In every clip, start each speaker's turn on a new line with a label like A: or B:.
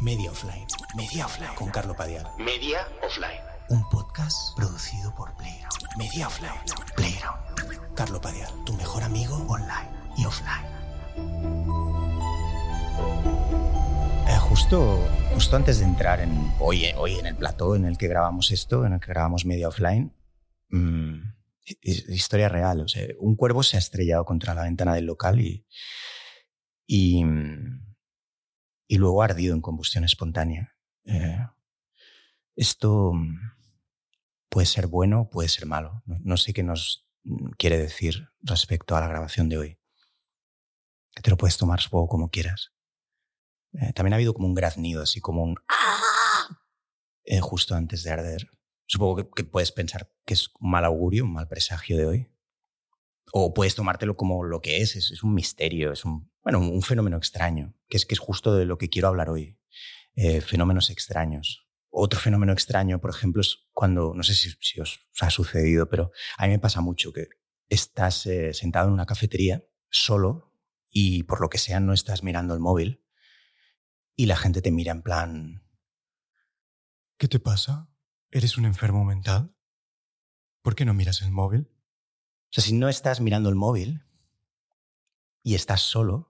A: Media Offline. Media Offline. Con Carlo Padial.
B: Media Offline.
A: Un podcast producido por Playground. Media Offline. Playground. Carlo Padial, tu mejor amigo online y offline. Eh, justo, justo antes de entrar en, hoy, hoy en el plató en el que grabamos esto, en el que grabamos Media Offline, mm, historia real. O sea, un cuervo se ha estrellado contra la ventana del local y, y, mm, y luego ardido en combustión espontánea. Eh, esto mm, puede ser bueno, puede ser malo. No, sé qué nos mm, quiere decir respecto a la grabación de hoy. Te lo puedes tomar supongo como quieras. Eh, también ha habido como un graznido, así como un ¡ah! eh, justo antes de arder. Supongo que, que puedes pensar que es un mal augurio, un mal presagio de hoy. O puedes tomártelo como lo que es, es, es un misterio, es un, bueno, un fenómeno extraño, que es, que es justo de lo que quiero hablar hoy. Eh, fenómenos extraños. Otro fenómeno extraño, por ejemplo, es cuando, no sé si, si os ha sucedido, pero a mí me pasa mucho que estás eh, sentado en una cafetería solo y por lo que sea no estás mirando el móvil y la gente te mira en plan, ¿qué te pasa? ¿Eres un enfermo mental? ¿Por qué no miras el móvil? O sea, si no estás mirando el móvil y estás solo,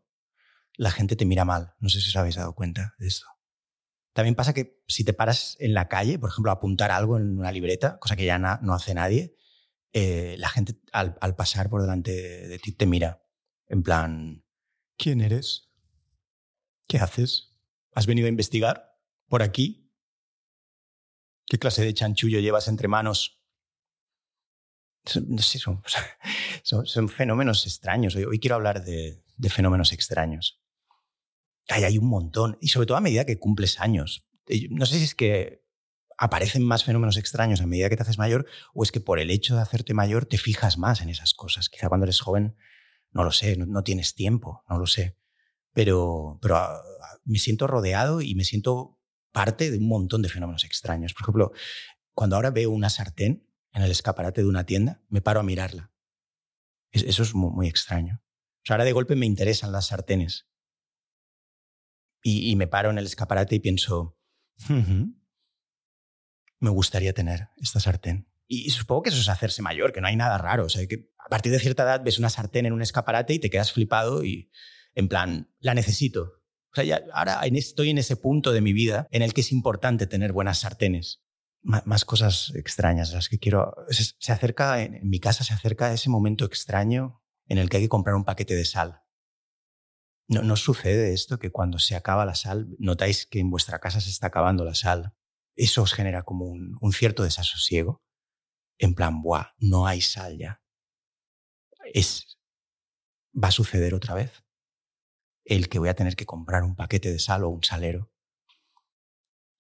A: la gente te mira mal. No sé si os habéis dado cuenta de esto. También pasa que si te paras en la calle, por ejemplo, a apuntar algo en una libreta, cosa que ya no hace nadie, eh, la gente al, pasar por delante de ti te mira en plan, ¿quién eres? ¿Qué haces? ¿Has venido a investigar? ¿Por aquí? ¿Qué clase de chanchullo llevas entre manos? No sé, son, fenómenos extraños. Hoy, quiero hablar de fenómenos extraños. Hay, hay un montón. Y sobre todo a medida que cumples años. No sé si es que aparecen más fenómenos extraños a medida que te haces mayor o es que por el hecho de hacerte mayor te fijas más en esas cosas. Quizá cuando eres joven, no lo sé, no, tienes tiempo, no lo sé. Pero, pero ah, ah, me siento rodeado y me siento parte de un montón de fenómenos extraños. Por ejemplo, cuando ahora veo una sartén en el escaparate de una tienda, me paro a mirarla. Es- Eso es muy, muy extraño. O sea, ahora de golpe me interesan las sartenes. Y, me paro en el escaparate y pienso, "Ujú, me gustaría tener esta sartén. Y, supongo que eso es hacerse mayor, que no hay nada raro. O sea, que a partir de cierta edad ves una sartén en un escaparate y te quedas flipado y en plan, la necesito. O sea, ya, ahora estoy en ese punto de mi vida en el que es importante tener buenas sartenes. Más cosas extrañas, las que quiero. Se, se acerca, en, en mi casa se acerca ese momento extraño en el que hay que comprar un paquete de sal. ¿No, ¿No sucede esto que cuando se acaba la sal notáis que en vuestra casa se está acabando la sal? Eso os genera como un, cierto desasosiego. En plan, ¡buah! No hay sal ya. Es. Va a suceder otra vez. El que voy a tener que comprar un paquete de sal o un salero.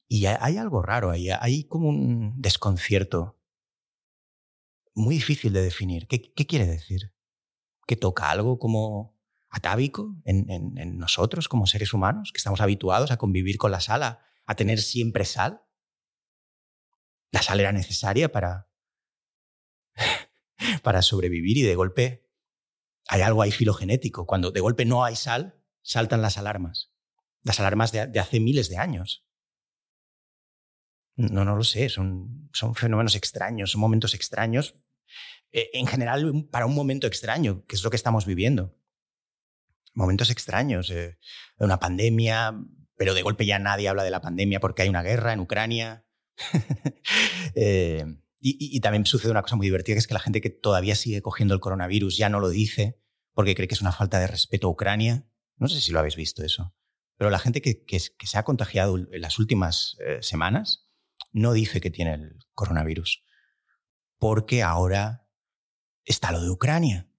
A: Y hay- hay algo raro ahí, hay como un desconcierto muy difícil de definir. ¿Qué, qué quiere decir? ¿Que toca algo como atávico en, nosotros como seres humanos, que estamos habituados a convivir con la sal, a, tener siempre sal? La sal era necesaria para, para sobrevivir y de golpe hay algo ahí filogenético. Cuando de golpe no hay sal, saltan las alarmas. Las alarmas de, hace miles de años. No, no lo sé, son, son fenómenos extraños, son momentos extraños. Eh, en general, para un momento extraño, que es lo que estamos viviendo. Momentos extraños, eh, una pandemia, pero de golpe ya nadie habla de la pandemia porque hay una guerra en Ucrania. Eh, y, también sucede una cosa muy divertida, que es que la gente que todavía sigue cogiendo el coronavirus ya no lo dice porque cree que es una falta de respeto a Ucrania. No sé si lo habéis visto eso. Pero la gente que se ha contagiado en las últimas eh, semanas no dice que tiene el coronavirus. Porque ahora está lo de Ucrania.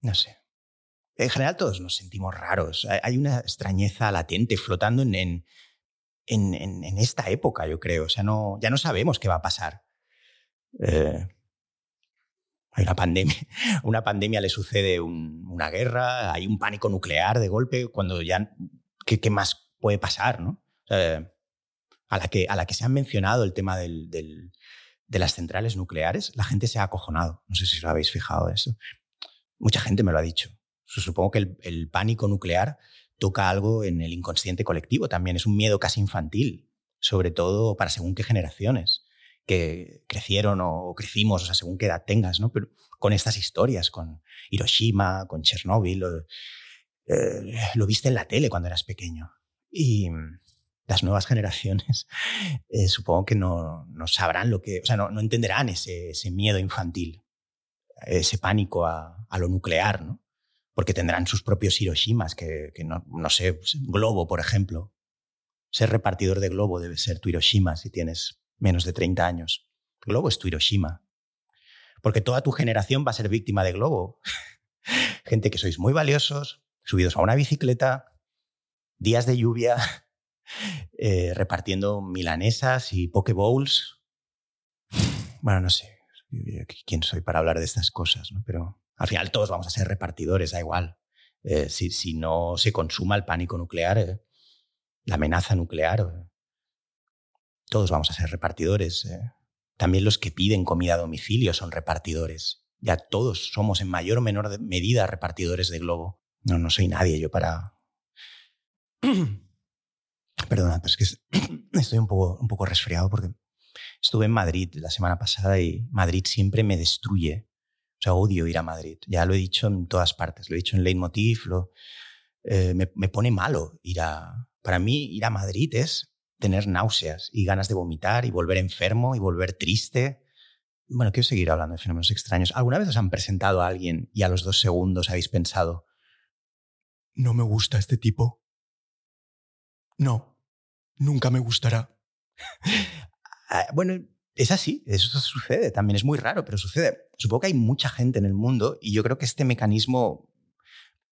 A: No sé. En general todos nos sentimos raros. Hay- una extrañeza latente flotando en, en, en- esta época, yo creo. O sea, no, ya no sabemos qué va a pasar. Eh, hay una pandemia, una pandemia le sucede un- una guerra, hay un pánico nuclear de golpe, cuando ya, ¿qué, más puede pasar? ¿no? A, la que, a la que se han mencionado el tema del, de las centrales nucleares, la gente se ha acojonado. No sé si os habéis fijado eso. Mucha gente me lo ha dicho. Supongo que el, pánico nuclear toca algo en el inconsciente colectivo también. Es un miedo casi infantil, sobre todo para según qué generaciones que crecieron o crecimos, o sea, según qué edad tengas, ¿no? Pero con estas historias, con Hiroshima, con Chernóbil, eh, lo viste en la tele cuando eras pequeño. Y las nuevas generaciones eh, supongo que no, no, sabrán lo que, o sea, no, entenderán ese, ese, miedo infantil, ese pánico a, lo nuclear, ¿no? Porque tendrán sus propios Hiroshimas, que, no, sé, pues, Globo, por ejemplo. Ser repartidor de Globo debe ser tu Hiroshima si tienes menos de 30 años. Globo es tu Hiroshima. Porque toda tu generación va a ser víctima de Globo. Gente que sois muy valiosos, subidos a una bicicleta, días de lluvia, eh, repartiendo milanesas y pokebowls. Bueno, no sé quién soy para hablar de estas cosas, ¿no? pero al final todos vamos a ser repartidores, da igual. Eh, si, no se consuma el pánico nuclear, eh, la amenaza nuclear, todos vamos a ser repartidores. También los que piden comida a domicilio son repartidores. Ya todos somos en mayor o menor medida repartidores de globo. No, no soy nadie yo para... Perdona, pero es que estoy un poco, un poco resfriado porque estuve en Madrid la semana pasada y Madrid siempre me destruye. O sea, odio ir a Madrid. Ya lo he dicho en todas partes. Lo he dicho en Leitmotiv. Lo, eh, me, me, pone malo ir a... Para mí, ir a Madrid es tener náuseas y ganas de vomitar y volver enfermo y volver triste. Bueno, quiero seguir hablando de fenómenos extraños. ¿Alguna vez os han presentado a alguien y a los dos segundos habéis pensado, no me gusta este tipo? No, nunca me gustará. Ah, bueno, es así, eso sucede, también es muy raro, pero sucede. Supongo que hay mucha gente en el mundo y yo creo que este mecanismo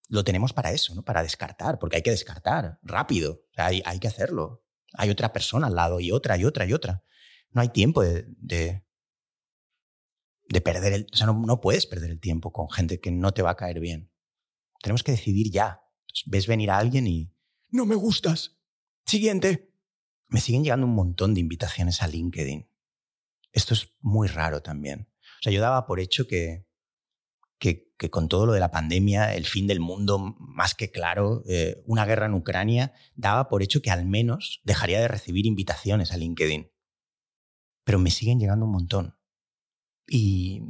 A: lo tenemos para eso, ¿no? Para descartar, porque hay que descartar rápido, hay, que hacerlo. Hay otra persona al lado y otra y otra y otra. No hay tiempo de, de, perder el... O sea, no, puedes perder el tiempo con gente que no te va a caer bien. Tenemos que decidir ya. ves venir a alguien y... No me gustas. Siguiente. Me siguen llegando un montón de invitaciones a LinkedIn. Esto es muy raro también. O sea, yo daba por hecho que, que, con todo lo de la pandemia, el fin del mundo más que claro, eh, una guerra en Ucrania, daba por hecho que al menos dejaría de recibir invitaciones a LinkedIn. Pero me siguen llegando un montón. Y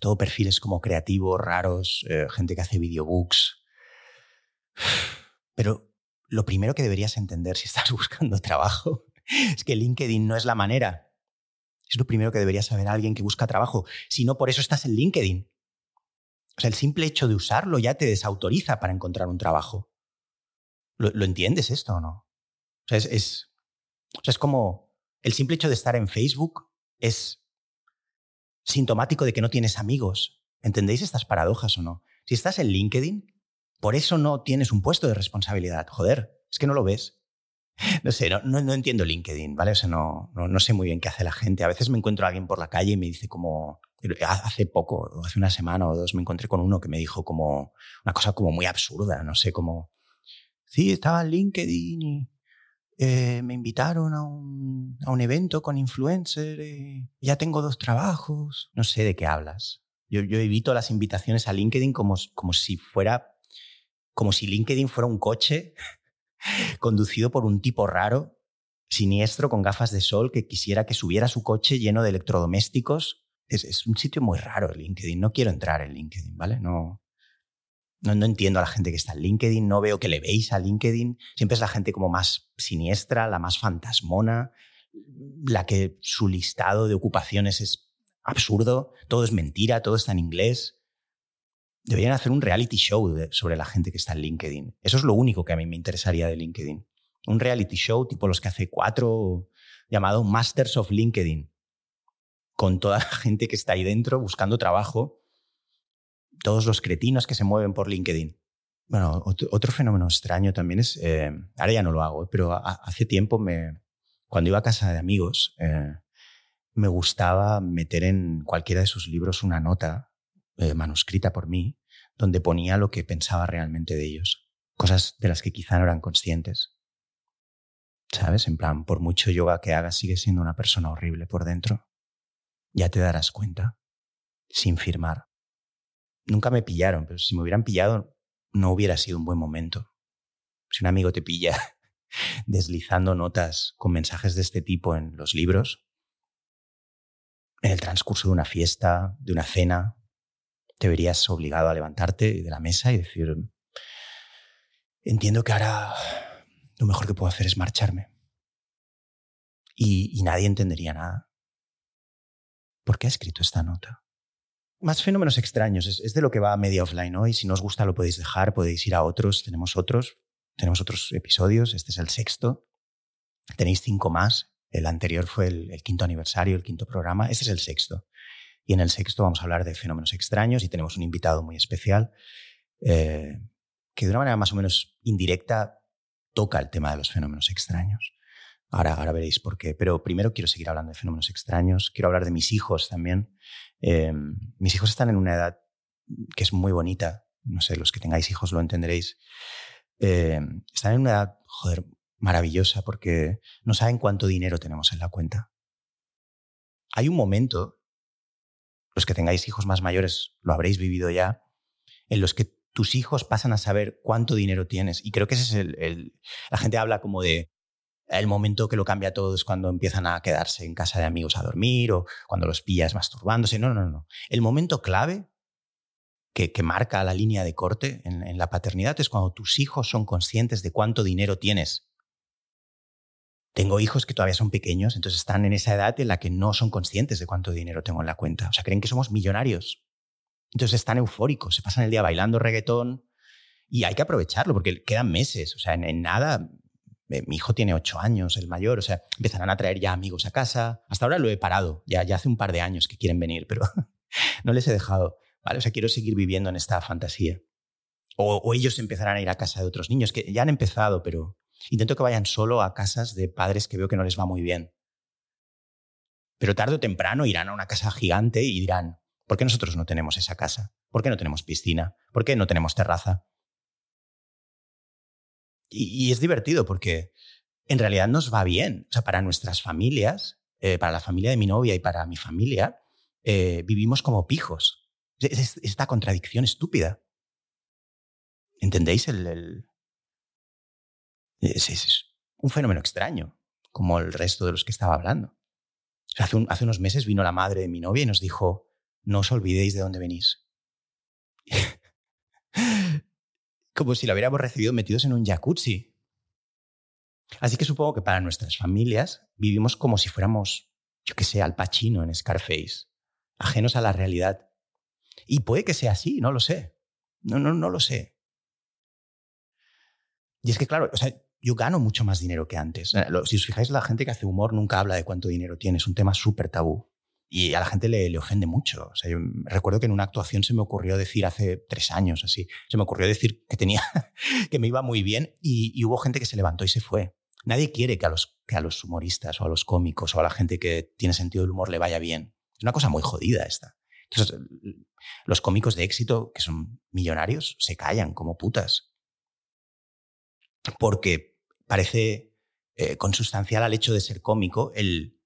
A: todo perfiles como creativos, raros, eh, gente que hace videobooks. Pero lo primero que deberías entender si estás buscando trabajo es que LinkedIn no es la manera. Es lo primero que debería saber alguien que busca trabajo. Si no, por eso estás en LinkedIn. O sea, el simple hecho de usarlo ya te desautoriza para encontrar un trabajo. ¿Lo, entiendes esto o no? O sea, es, es, o sea, es como el simple hecho de estar en Facebook es sintomático de que no tienes amigos. ¿Entendéis estas paradojas o no? Si estás en LinkedIn, por eso no tienes un puesto de responsabilidad. Joder, es que no lo ves. No sé, no, no, entiendo LinkedIn, ¿vale? O sea, no, no, no, sé muy bien qué hace la gente. A veces me encuentro a alguien por la calle y me dice como... Hace poco, hace una semana o dos, me encontré con uno que me dijo como una cosa como muy absurda, no sé, como... Sí, estaba en LinkedIn y eh, me invitaron a un, a un evento con influencer y ya tengo dos trabajos. No sé de qué hablas. Yo, yo evito las invitaciones a LinkedIn como, como si fuera como si LinkedIn fuera un coche conducido por un tipo raro, siniestro, con gafas de sol, que quisiera que subiera su coche lleno de electrodomésticos. Es, un sitio muy raro LinkedIn. No quiero entrar en LinkedIn, ¿vale? No, no, no, entiendo a la gente que está en LinkedIn, no veo que le veis a LinkedIn. Siempre es la gente como más siniestra, la más fantasmona, la que su listado de ocupaciones es absurdo, todo es mentira, todo está en inglés. Deberían hacer un reality show sobre la gente que está en LinkedIn. Eso es lo único que a mí me interesaría de LinkedIn. Un reality show tipo los que hace cuatro, llamado Masters of LinkedIn, con toda la gente que está ahí dentro buscando trabajo, todos los cretinos que se mueven por LinkedIn. Bueno, otro, fenómeno extraño también es, eh, ahora ya no lo hago, pero hace tiempo me, cuando iba a casa de amigos, eh, me gustaba meter en cualquiera de sus libros una nota eh, manuscrita por mí, donde ponía lo que pensaba realmente de ellos, cosas de las que quizá no eran conscientes. ¿Sabes? En plan, por mucho yoga que hagas, sigues siendo una persona horrible por dentro. Ya te darás cuenta, sin firmar. Nunca me pillaron, pero si me hubieran pillado, no hubiera sido un buen momento. Si un amigo te pilla deslizando notas con mensajes de este tipo en los libros, en el transcurso de una fiesta, de una cena, te verías obligado a levantarte de la mesa y decir, entiendo que ahora lo mejor que puedo hacer es marcharme. Y, nadie entendería nada. ¿Por qué ha escrito esta nota? Más fenómenos extraños, es, de lo que va a media offline hoy. Si no os gusta lo podéis dejar, podéis ir a otros, tenemos otros, tenemos otros episodios, este es el sexto. Tenéis cinco más, el anterior fue el, quinto aniversario, el quinto programa, este es el sexto. Y en el sexto vamos a hablar de fenómenos extraños y tenemos un invitado muy especial eh, que de una manera más o menos indirecta toca el tema de los fenómenos extraños. Ahora, veréis por qué. Pero primero quiero seguir hablando de fenómenos extraños. Quiero hablar de mis hijos también. Em, mis hijos están en una edad que es muy bonita. No sé, los que tengáis hijos lo entenderéis. Em, están en una edad, joder, maravillosa porque no saben cuánto dinero tenemos en la cuenta. Hay un momento, los que tengáis hijos más mayores lo habréis vivido ya, en los que tus hijos pasan a saber cuánto dinero tienes. Y creo que ese es el, La gente habla como de el momento que lo cambia todo es cuando empiezan a quedarse en casa de amigos a dormir o cuando los pillas masturbándose. No, no, no. El momento clave que, marca la línea de corte en, en, la paternidad es cuando tus hijos son conscientes de cuánto dinero tienes. Tengo hijos que todavía son pequeños, entonces están en esa edad en la que no son conscientes de cuánto dinero tengo en la cuenta. O sea, creen que somos millonarios. Entonces están eufóricos, se pasan el día bailando reggaetón y hay que aprovecharlo porque quedan meses. O sea, en, nada, eh, mi hijo tiene ocho años, el mayor, o sea, empezarán a traer ya amigos a casa. Hasta ahora lo he parado, ya, hace un par de años que quieren venir, pero no les he dejado. ¿vale? O sea, quiero seguir viviendo en esta fantasía. O, ellos empezarán a ir a casa de otros niños, que ya han empezado, pero intento que vayan solo a casas de padres que veo que no les va muy bien. Pero tarde o temprano irán a una casa gigante y dirán, ¿Por qué nosotros no tenemos esa casa? ¿Por qué no tenemos piscina? ¿Por qué no tenemos terraza? Y, es divertido porque en realidad nos va bien. O sea, para nuestras familias, eh, para la familia de mi novia y para mi familia, eh, vivimos como pijos. Es, esta contradicción estúpida. ¿Entendéis? El, Es, un fenómeno extraño, como el resto de los que estaba hablando. hace, hace unos meses vino la madre de mi novia y nos dijo, no os olvidéis de dónde venís. Como si lo hubiéramos recibido metidos en un jacuzzi. Así que supongo que para nuestras familias vivimos como si fuéramos, yo que sé, al Pacino en Scarface, ajenos a la realidad. Y puede que sea así, no lo sé. No, no, no lo sé. Y es que, claro, o sea, yo gano mucho más dinero que antes. Si os fijáis, la gente que hace humor nunca habla de cuánto dinero tiene. Es un tema súper tabú y a la gente le, ofende mucho. Recuerdo que en una actuación se me ocurrió decir hace tres años así, se me ocurrió decir que tenía, que me iba muy bien y, y, hubo gente que se levantó y se fue. Nadie quiere que a, los, que a los humoristas o a los cómicos o a la gente que tiene sentido del humor le vaya bien. Es una cosa muy jodida esta. Entonces, los cómicos de éxito, que son millonarios, se callan como putas. Porque parece eh, consustancial al hecho de ser cómico el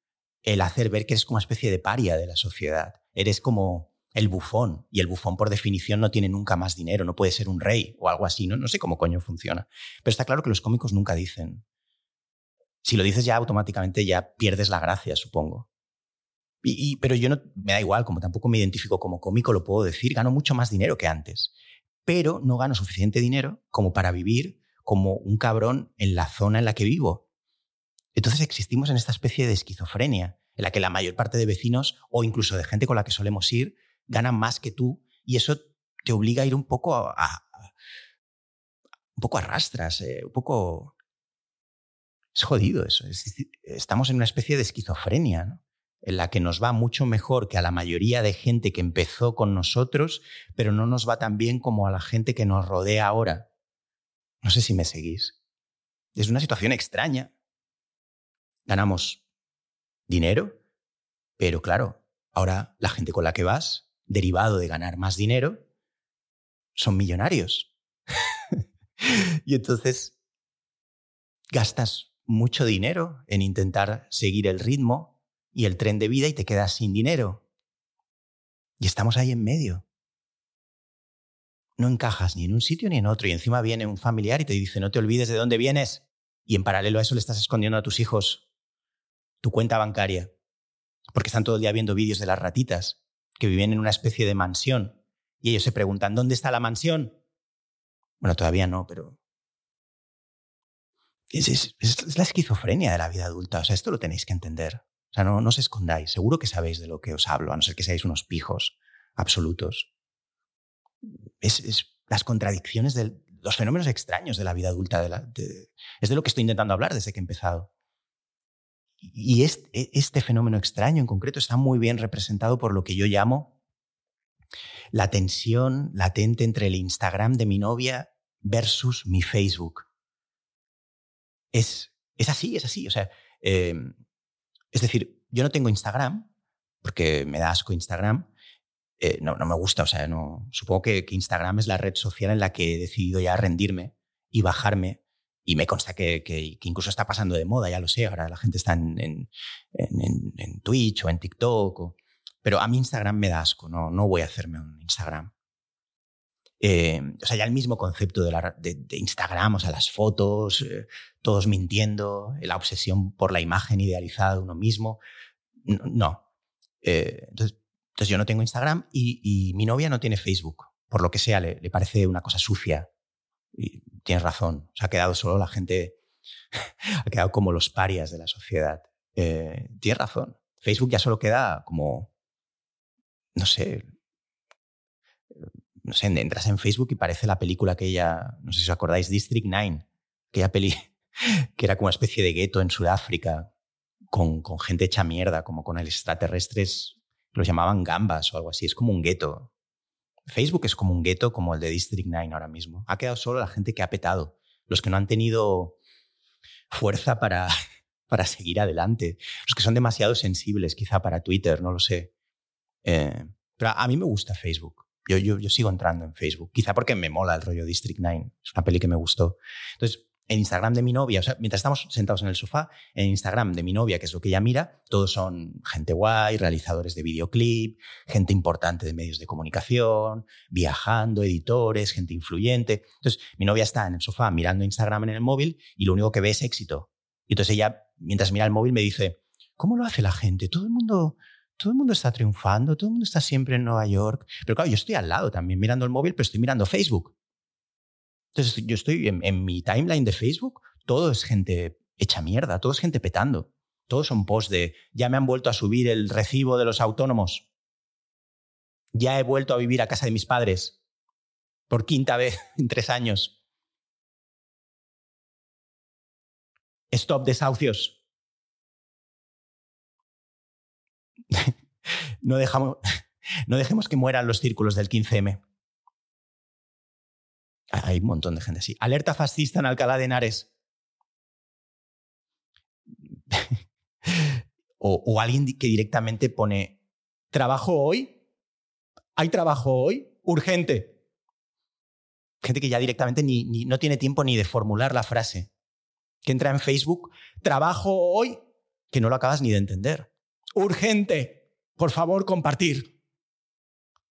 A: el hacer ver que eres como una especie de paria de la sociedad. Eres como el bufón, y el bufón por definición no tiene nunca más dinero, no puede ser un rey o algo así, no, no sé cómo coño funciona. Pero está claro que los cómicos nunca dicen. Si lo dices ya automáticamente ya pierdes la gracia, supongo. Y, pero yo no, me da igual, como tampoco me identifico como cómico, lo puedo decir, gano mucho más dinero que antes. Pero no gano suficiente dinero como para vivir como un cabrón en la zona en la que vivo. Entonces existimos en esta especie de esquizofrenia, en la que la mayor parte de vecinos o incluso de gente con la que solemos ir ganan más que tú y eso te obliga a ir un poco a, un poco a rastras, eh, un poco... Es jodido eso. estamos en una especie de esquizofrenia, en la que nos va mucho mejor que a la mayoría de gente que empezó con nosotros, pero no nos va tan bien como a la gente que nos rodea ahora. No sé si me seguís. Es una situación extraña, ganamos dinero, pero claro, ahora la gente con la que vas, derivado de ganar más dinero, son millonarios. y entonces gastas mucho dinero en intentar seguir el ritmo y el tren de vida y te quedas sin dinero. Y estamos ahí en medio. No encajas ni en un sitio ni en otro y encima viene un familiar y te dice no te olvides de dónde vienes y en paralelo a eso le estás escondiendo a tus hijos tu cuenta bancaria porque están todo el día viendo vídeos de las ratitas que viven en una especie de mansión y ellos se preguntan ¿dónde está la mansión? Bueno, todavía no, pero es, la esquizofrenia de la vida adulta. O sea, esto lo tenéis que entender. O sea, no, no os escondáis. Seguro que sabéis de lo que os hablo, a no ser que seáis unos pijos absolutos es, las contradicciones de los fenómenos extraños de la vida adulta. De es de lo que estoy intentando hablar desde que he empezado. Y este, este fenómeno extraño en concreto está muy bien representado por lo que yo llamo la tensión latente entre el Instagram de mi novia versus mi Facebook. Es, es así, es así. O sea, em, es decir, yo no tengo Instagram porque me da asco Instagram, eh, no, no, me gusta. O sea, no, supongo que, Instagram es la red social en la que he decidido ya rendirme y bajarme. Y me consta que, que, incluso está pasando de moda, ya lo sé. Ahora la gente está en, en, en, Twitch o en TikTok. pero a mí Instagram me da asco. No, no voy a hacerme un Instagram. Eh, o sea, ya el mismo concepto de, de, Instagram, o sea, las fotos, eh, todos mintiendo, la obsesión por la imagen idealizada de uno mismo. No. entonces, entonces yo no tengo Instagram y, mi novia no tiene Facebook. Por lo que sea, le, parece una cosa sucia. Y tienes razón. Se ha quedado solo la gente, ha quedado como los parias de la sociedad. Eh, tienes razón. Facebook ya solo queda como, no sé, no sé, entras en Facebook y parece la película que ella, no sé si os acordáis, District 9, aquella peli que era como una especie de gueto en Sudáfrica, con, con gente hecha mierda, como con extraterrestres los llamaban gambas o algo así, es como un gueto. Facebook es como un gueto como el de District 9 ahora mismo. Ha quedado solo la gente que ha petado, los que no han tenido fuerza para, para seguir adelante, los que son demasiado sensibles quizá para Twitter, no lo sé. Eh, pero a mí me gusta Facebook. Yo, yo, sigo entrando en Facebook, quizá porque me mola el rollo District 9, es una peli que me gustó. Entonces, en Instagram de mi novia, o sea, mientras estamos sentados en el sofá, en Instagram de mi novia, que es lo que ella mira, todos son gente guay, realizadores de videoclip, gente importante de medios de comunicación, viajando, editores, gente influyente. Entonces, mi novia está en el sofá mirando Instagram en el móvil y lo único que ve es éxito. Y entonces ella, mientras mira el móvil, me dice, ¿cómo lo hace la gente? Todo el mundo... Todo el mundo está triunfando, todo el mundo está siempre en Nueva York. Pero claro, yo estoy al lado también mirando el móvil, pero estoy mirando Facebook. Entonces yo estoy en, mi timeline de Facebook, todo es gente hecha mierda, todo es gente petando. Todos son posts de ya me han vuelto a subir el recibo de los autónomos. Ya he vuelto a vivir a casa de mis padres por quinta vez en tres años. Stop desahucios. no, dejamos, no dejemos que mueran los círculos del 15M. Hay un montón de gente así. Alerta fascista en Alcalá de Henares. o, alguien que directamente pone, ¿trabajo hoy? ¿Hay trabajo hoy? Urgente. Gente que ya directamente ni, no tiene tiempo ni de formular la frase. Que entra en Facebook, trabajo hoy, que no lo acabas ni de entender. Urgente. Por favor, compartir.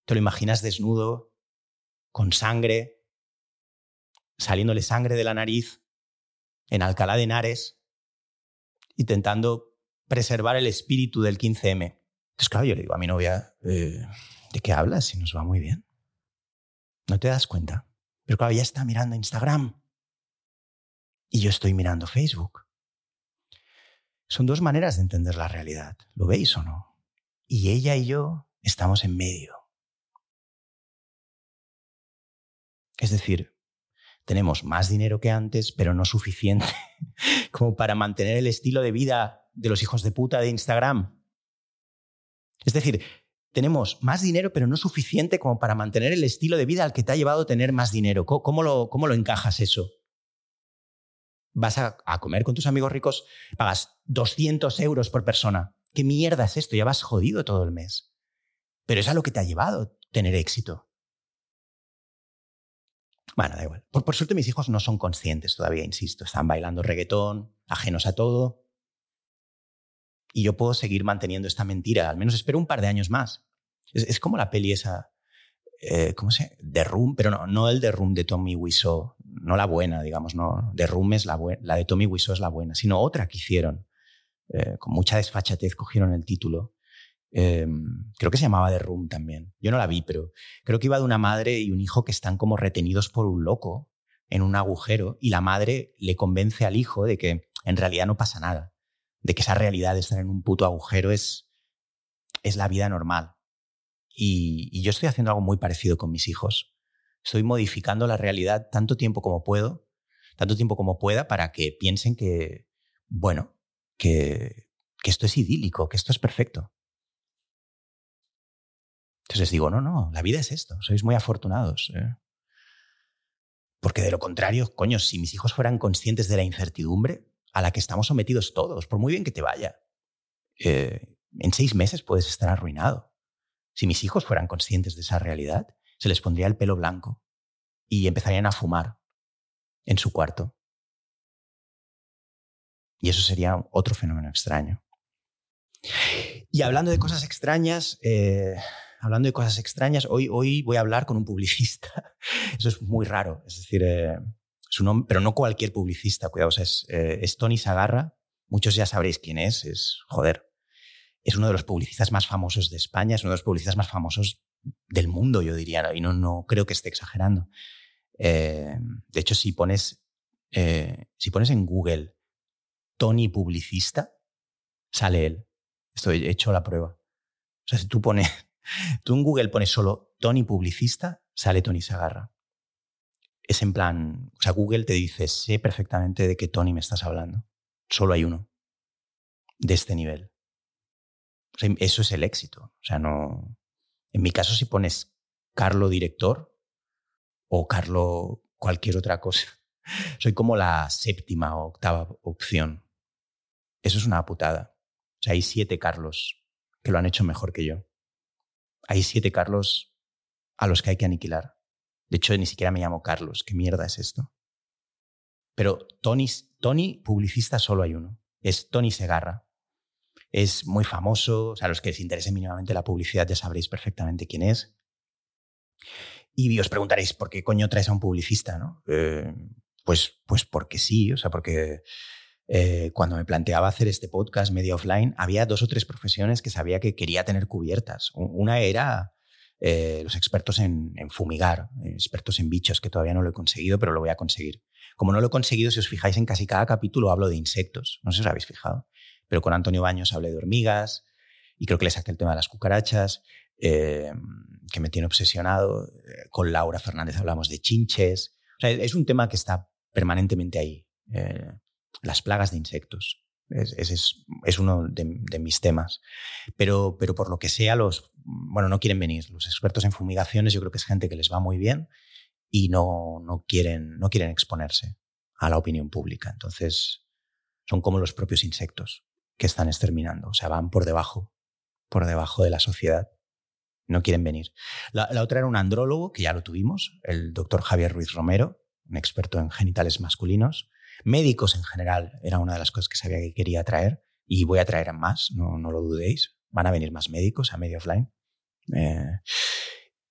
A: Te lo imaginas desnudo, con sangre, saliéndole sangre de la nariz en Alcalá de Henares, intentando preservar el espíritu del 15M. Entonces, claro, yo le digo a mi novia, eh, ¿de qué hablas si nos va muy bien? No te das cuenta. Pero claro, ella está mirando Instagram y yo estoy mirando Facebook. Son dos maneras de entender la realidad. ¿Lo veis o no? Y ella y yo estamos en medio. Es decir, tenemos más dinero que antes, pero no suficiente como para mantener el estilo de vida de los hijos de puta de Instagram. Es decir, tenemos más dinero, pero no suficiente como para mantener el estilo de vida al que te ha llevado tener más dinero. ¿Cómo, lo, cómo lo, encajas eso? Vas a, a, comer con tus amigos ricos, pagas 200 euros por persona. ¿Qué mierda es esto? Ya vas jodido todo el mes. Pero es a lo que te ha llevado tener éxito. Bueno, da igual. Por, suerte mis hijos no son conscientes todavía, insisto. Están bailando reggaetón, ajenos a todo. Y yo puedo seguir manteniendo esta mentira. Al menos espero un par de años más. Es, como la peli esa eh, ¿cómo se The Room, pero no, no el The Room de Tommy Wiseau, no la buena, digamos, no. The Room es la buena, la de Tommy Wiseau es la buena, sino otra que hicieron. Eh, con mucha desfachatez cogieron el título. Em, creo que se llamaba The Room también. Yo no la vi, pero creo que iba de una madre y un hijo que están como retenidos por un loco en un agujero y la madre le convence al hijo de que en realidad no pasa nada, de que esa realidad de estar en un puto agujero es, es la vida normal. Y, yo estoy haciendo algo muy parecido con mis hijos. Estoy modificando la realidad tanto tiempo como puedo, tanto tiempo como pueda para que piensen que, bueno, que, que esto es idílico, que esto es perfecto. Entonces les digo, no, no, la vida es esto, sois muy afortunados. ¿eh? Porque de lo contrario, coño, si mis hijos fueran conscientes de la incertidumbre a la que estamos sometidos todos, por muy bien que te vaya, eh, en seis meses puedes estar arruinado. Si mis hijos fueran conscientes de esa realidad, se les pondría el pelo blanco y empezarían a fumar en su cuarto. Y eso sería otro fenómeno extraño. Y hablando de cosas extrañas, eh, hablando de cosas extrañas, hoy, hoy voy a hablar con un publicista. Eso es muy raro. Es decir, eh, nombre, pero no cualquier publicista, cuidado, es, eh, es Tony Sagarra. Muchos ya sabréis quién es. Es, joder, es uno de los publicistas más famosos de España, es uno de los publicistas más famosos del mundo, yo diría, y no, no creo que esté exagerando. Eh, de hecho, si pones, eh, si pones en Google Tony publicista, sale él. Estoy hecho la prueba. O sea, si tú pones, tú en Google pones solo Tony publicista, sale Tony Sagarra. Es en plan, o sea, Google te dice, sé perfectamente de qué Tony me estás hablando. Solo hay uno de este nivel eso es el éxito. O sea, no. En mi caso, si pones Carlo director o Carlo cualquier otra cosa, soy como la séptima o octava opción. Eso es una putada. O sea, hay siete Carlos que lo han hecho mejor que yo. Hay siete Carlos a los que hay que aniquilar. De hecho, ni siquiera me llamo Carlos. ¿Qué mierda es esto? Pero Tony, Tony publicista solo hay uno. Es Tony Segarra es muy famoso, o sea, los que les interese mínimamente la publicidad ya sabréis perfectamente quién es. Y os preguntaréis, ¿por qué coño traes a un publicista? ¿no? Eh, pues, pues porque sí, o sea, porque eh, cuando me planteaba hacer este podcast media offline, había dos o tres profesiones que sabía que quería tener cubiertas. Una era eh, los expertos en, en fumigar, expertos en bichos, que todavía no lo he conseguido, pero lo voy a conseguir. Como no lo he conseguido, si os fijáis en casi cada capítulo hablo de insectos, no sé si os habéis fijado pero con Antonio Baños hablé de hormigas y creo que le saqué el tema de las cucarachas, eh, que me tiene obsesionado. Eh, con Laura Fernández hablamos de chinches. es un tema que está permanentemente ahí. Eh, las plagas de insectos. Ese es, es, uno de, mis temas. Pero, pero por lo que sea, los, bueno, no quieren venir. Los expertos en fumigaciones yo creo que es gente que les va muy bien y no, no, quieren, no quieren exponerse a la opinión pública. Entonces, son como los propios insectos que están exterminando. O sea, van por debajo, por debajo de la sociedad. No quieren venir. La, otra era un andrólogo, que ya lo tuvimos, el doctor Javier Ruiz Romero, un experto en genitales masculinos. Médicos en general era una de las cosas que sabía que quería traer y voy a traer más, no, no lo dudéis. Van a venir más médicos a medio offline. Eh,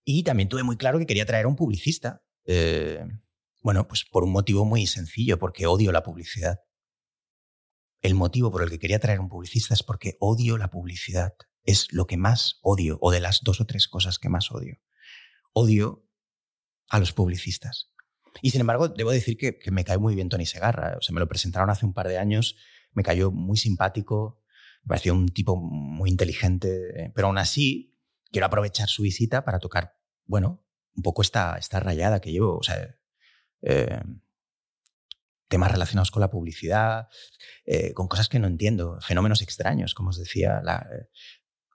A: y también tuve muy claro que quería traer a un publicista. Eh, bueno, pues por un motivo muy sencillo, porque odio la publicidad. El motivo por el que quería traer un publicista es porque odio la publicidad. Es lo que más odio, o de las dos o tres cosas que más odio. Odio a los publicistas. Y sin embargo, debo decir que, me cae muy bien Tony Segarra. O sea, me lo presentaron hace un par de años, me cayó muy simpático, me pareció un tipo muy inteligente, pero aún así quiero aprovechar su visita para tocar, bueno, un poco esta, esta rayada que llevo. O sea, eh, temas relacionados con la publicidad, eh, con cosas que no entiendo, fenómenos extraños, como os decía, la,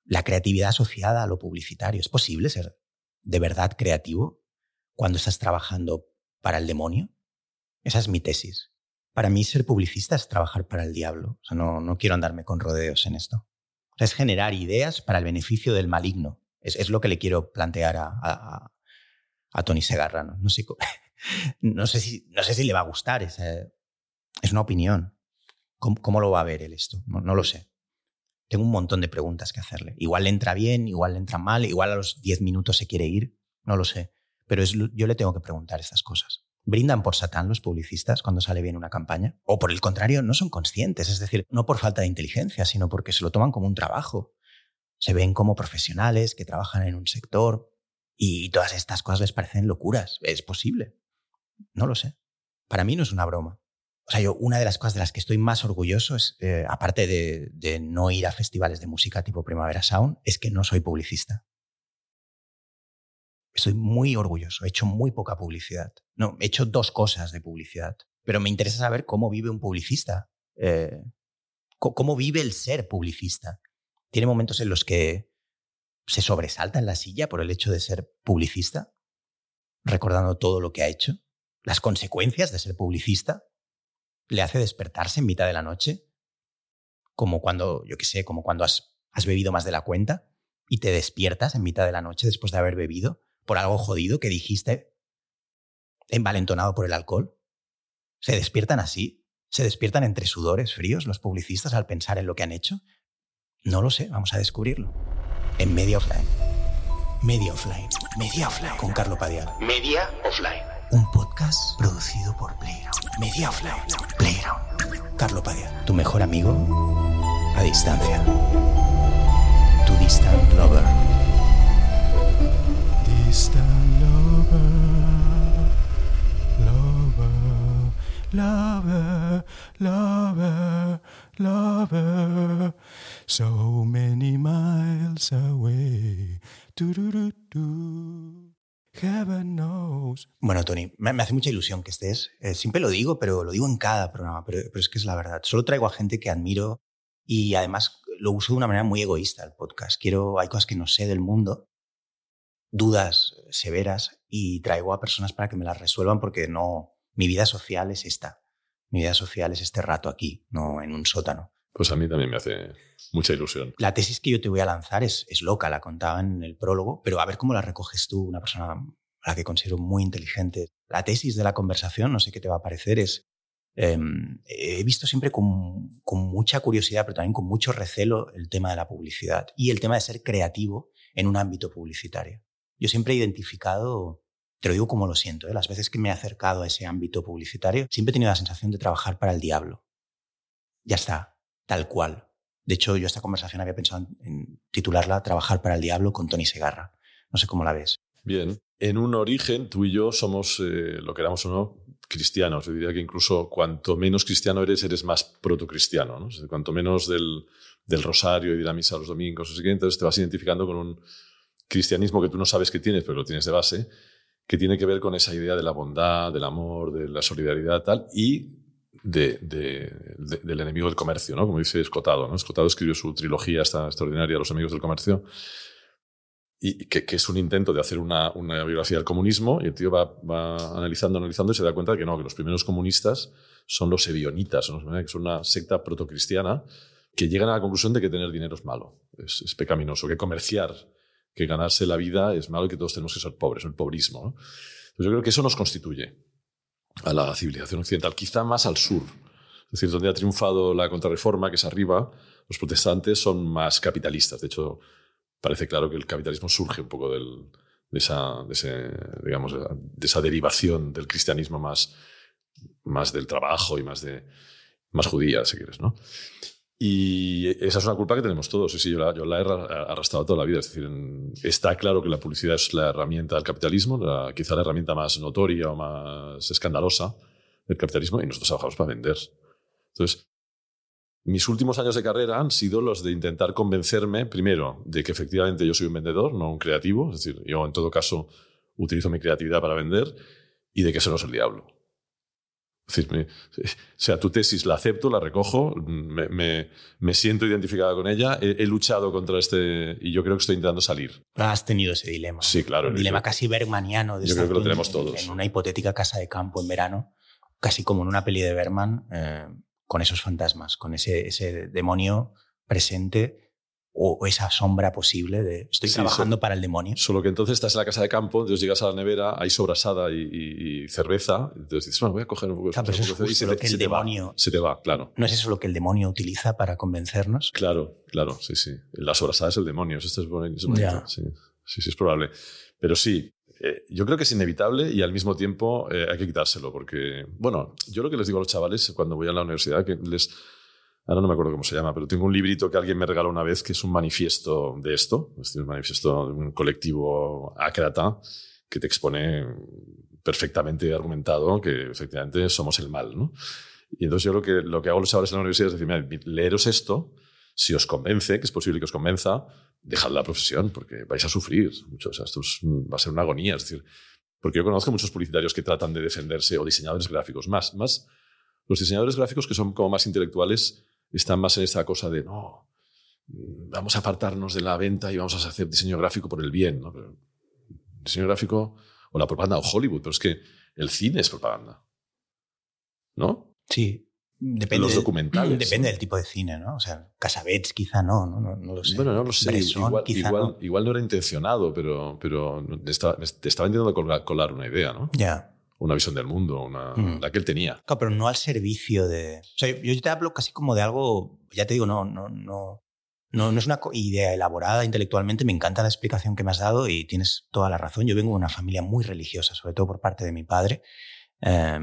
A: la creatividad asociada a lo publicitario. ¿Es posible ser de verdad creativo cuando estás trabajando para el demonio? Esa es mi tesis. Para mí ser publicista es trabajar para el diablo. O sea, no, no quiero andarme con rodeos en esto. Es generar ideas para el beneficio del maligno. Es, es lo que le quiero plantear a, a, a Tony Segarra. No, no sé, no sé, si, no sé si le va a gustar. Es, es una opinión. ¿Cómo, lo va a ver él esto? No, lo sé. Tengo un montón de preguntas que hacerle. Igual le entra bien, igual le entra mal, igual a los 10 minutos se quiere ir. no lo sé. Pero es, yo le tengo que preguntar estas cosas. ¿Brindan por Satán los publicistas cuando sale bien una campaña? O por el contrario, no son conscientes, es decir, no por falta de inteligencia, sino porque se lo toman como un trabajo. Se ven como profesionales que trabajan en un sector y todas estas cosas les parecen locuras. ¿Es posible? No lo sé. Para mí no es una broma. O sea, yo una de las cosas de las que estoy más orgulloso es, eh, aparte de, de, no ir a festivales de música tipo Primavera Sound, es que no soy publicista. Estoy muy orgulloso. He hecho muy poca publicidad. No, he hecho dos cosas de publicidad. Pero me interesa saber cómo vive un publicista. Eh, cómo vive el ser publicista. Tiene momentos en los que se sobresalta en la silla por el hecho de ser publicista, recordando todo lo que ha hecho, las consecuencias de ser publicista le hace despertarse en mitad de la noche, como cuando, yo qué sé, como cuando has, has bebido más de la cuenta y te despiertas en mitad de la noche después de haber bebido por algo jodido que dijiste, envalentonado por el alcohol. Se despiertan así, se despiertan entre sudores fríos los publicistas al pensar en lo que han hecho. No lo sé, vamos a descubrirlo. En Media Offline. Media Offline. Media Offline. Con Carlo Padial.
B: Media Offline
A: un podcast producido por Playground. Media Offline. Playground. Carlo Padilla, tu mejor amigo a distancia. Tu distant lover.
C: Lover. Lover. Lover. Lover. Lover. So many miles away. Do, do, do, do.
A: Bueno, Tony, me, hace mucha ilusión que estés. Eh, siempre lo digo, pero lo digo en cada programa, pero, es que es la verdad. Solo traigo a gente que admiro y además lo uso de una manera muy egoísta el podcast. Quiero, hay cosas que no sé del mundo, dudas severas y traigo a personas para que me las resuelvan porque no, mi vida social es esta. Mi vida social es este rato aquí, no en un sótano.
D: Pues a mí también me hace mucha ilusión.
A: La tesis que yo te voy a lanzar es, es loca, la contaba en el prólogo, pero a ver cómo la recoges tú, una persona a la que considero muy inteligente. La tesis de la conversación, no sé qué te va a parecer, es... Em, he visto siempre con, con mucha curiosidad, pero también con mucho recelo el tema de la publicidad y el tema de ser creativo en un ámbito publicitario. Yo siempre he identificado, te lo digo como lo siento, ¿eh? las veces que me he acercado a ese ámbito publicitario, siempre he tenido la sensación de trabajar para el diablo. Ya está, tal cual. De hecho, yo esta conversación había pensado en titularla Trabajar para el Diablo con Tony Segarra. No sé cómo la ves.
D: Bien. En un origen, tú y yo somos, eh, lo queramos o no, cristianos. Yo diría que incluso cuanto menos cristiano eres, eres más protocristiano. ¿no? cuanto menos del, del, rosario y de la misa los domingos, o entonces te vas identificando con un cristianismo que tú no sabes que tienes, pero lo tienes de base, que tiene que ver con esa idea de la bondad, del amor, de la solidaridad, tal, y de, del enemigo del comercio, ¿no? como dice Escotado. ¿no? Escotado escribió su trilogía esta extraordinaria, Los enemigos del comercio, y que, que es un intento de hacer una, una, biografía del comunismo, y el tío va, va, analizando, analizando y se da cuenta de que no, que los primeros comunistas son los ebionitas, que son una secta protocristiana que llegan a la conclusión de que tener dinero es malo, es, es pecaminoso, que comerciar, que ganarse la vida es malo y que todos tenemos que ser pobres, el pobrismo. yo creo que eso nos constituye a la civilización occidental, quizá más al sur. Es decir, donde ha triunfado la contrarreforma, que es arriba, los protestantes son más capitalistas. De hecho, parece claro que el capitalismo surge un poco de, esa, digamos, de esa derivación del cristianismo más, más del trabajo y más, de, más judía, si quieres. ¿no? Y esa es una culpa que tenemos todos. Sí, sí, yo, la, yo la he arrastrado toda la vida. Es decir, está claro que la publicidad es la herramienta del capitalismo, quizá la herramienta más notoria o más escandalosa del capitalismo, y nosotros trabajamos para vender. Entonces, mis últimos años de carrera han sido los de intentar convencerme, primero, de que efectivamente yo soy un vendedor, no un creativo. Es decir, yo en todo caso utilizo mi creatividad para vender, y de que eso no es el diablo o sea, tu tesis la acepto, la recojo, me, me, siento identificada con ella, he, luchado contra este y yo creo que estoy intentando salir.
A: Has tenido ese dilema.
D: Sí, claro.
A: Un dilema casi bergmaniano.
D: De yo creo que lo tenemos todos.
A: En una hipotética casa de campo en verano, casi como en una peli de Berman, eh, con esos fantasmas, con ese, ese demonio presente o esa sombra posible de estoy trabajando para el demonio.
D: Solo que entonces estás en la casa de campo, entonces llegas a la nevera, hay sobrasada y, y, cerveza, entonces dices, bueno, voy a coger un poco de
A: claro,
D: cerveza.
A: y se, te, el demonio,
D: va, se te va, claro.
A: ¿No es eso lo que el demonio utiliza para convencernos?
D: Claro, claro, sí, sí. La sobrasada es el demonio, esto es bonito. Sí, sí, sí, es probable. Pero sí, eh, yo creo que es inevitable y al mismo tiempo eh, hay que quitárselo, porque, bueno, yo lo que les digo a los chavales cuando voy a la universidad, que les, ahora no me acuerdo cómo se llama, pero tengo un librito que alguien me regaló una vez que es un manifiesto de esto, es un manifiesto de un colectivo ácrata que te expone perfectamente argumentado que efectivamente somos el mal, ¿no? Y entonces yo lo que, lo que hago los chavales en la universidad es decir, mira, leeros esto, si os convence, que es posible que os convenza, dejad la profesión, porque vais a sufrir mucho. O sea, esto va a ser una agonía. Es decir, porque yo conozco muchos publicitarios que tratan de defenderse o diseñadores gráficos. Más, más los diseñadores gráficos que son como más intelectuales están más en esta cosa de no, vamos a apartarnos de la venta y vamos a hacer diseño gráfico por el bien. ¿no? diseño gráfico o la propaganda o Hollywood, pero es que el cine es propaganda. ¿No?
A: Sí, Depende,
D: los documentales.
A: Depende del tipo de cine, ¿no? O sea, Casabets quizá no, no, no, lo sé.
D: Bueno, no lo sé. igual, igual, no. igual, no. era intencionado, pero, pero te, estaba, te estaba intentando colar, una idea, ¿no?
A: Ya.
D: Una visión del mundo, una, mm. la que él tenía.
A: Claro, pero no al servicio de... O sea, yo te hablo casi como de algo, ya te digo, no, no, no, no, no es una idea elaborada intelectualmente, me encanta la explicación que me has dado y tienes toda la razón. Yo vengo de una familia muy religiosa, sobre todo por parte de mi padre. Eh,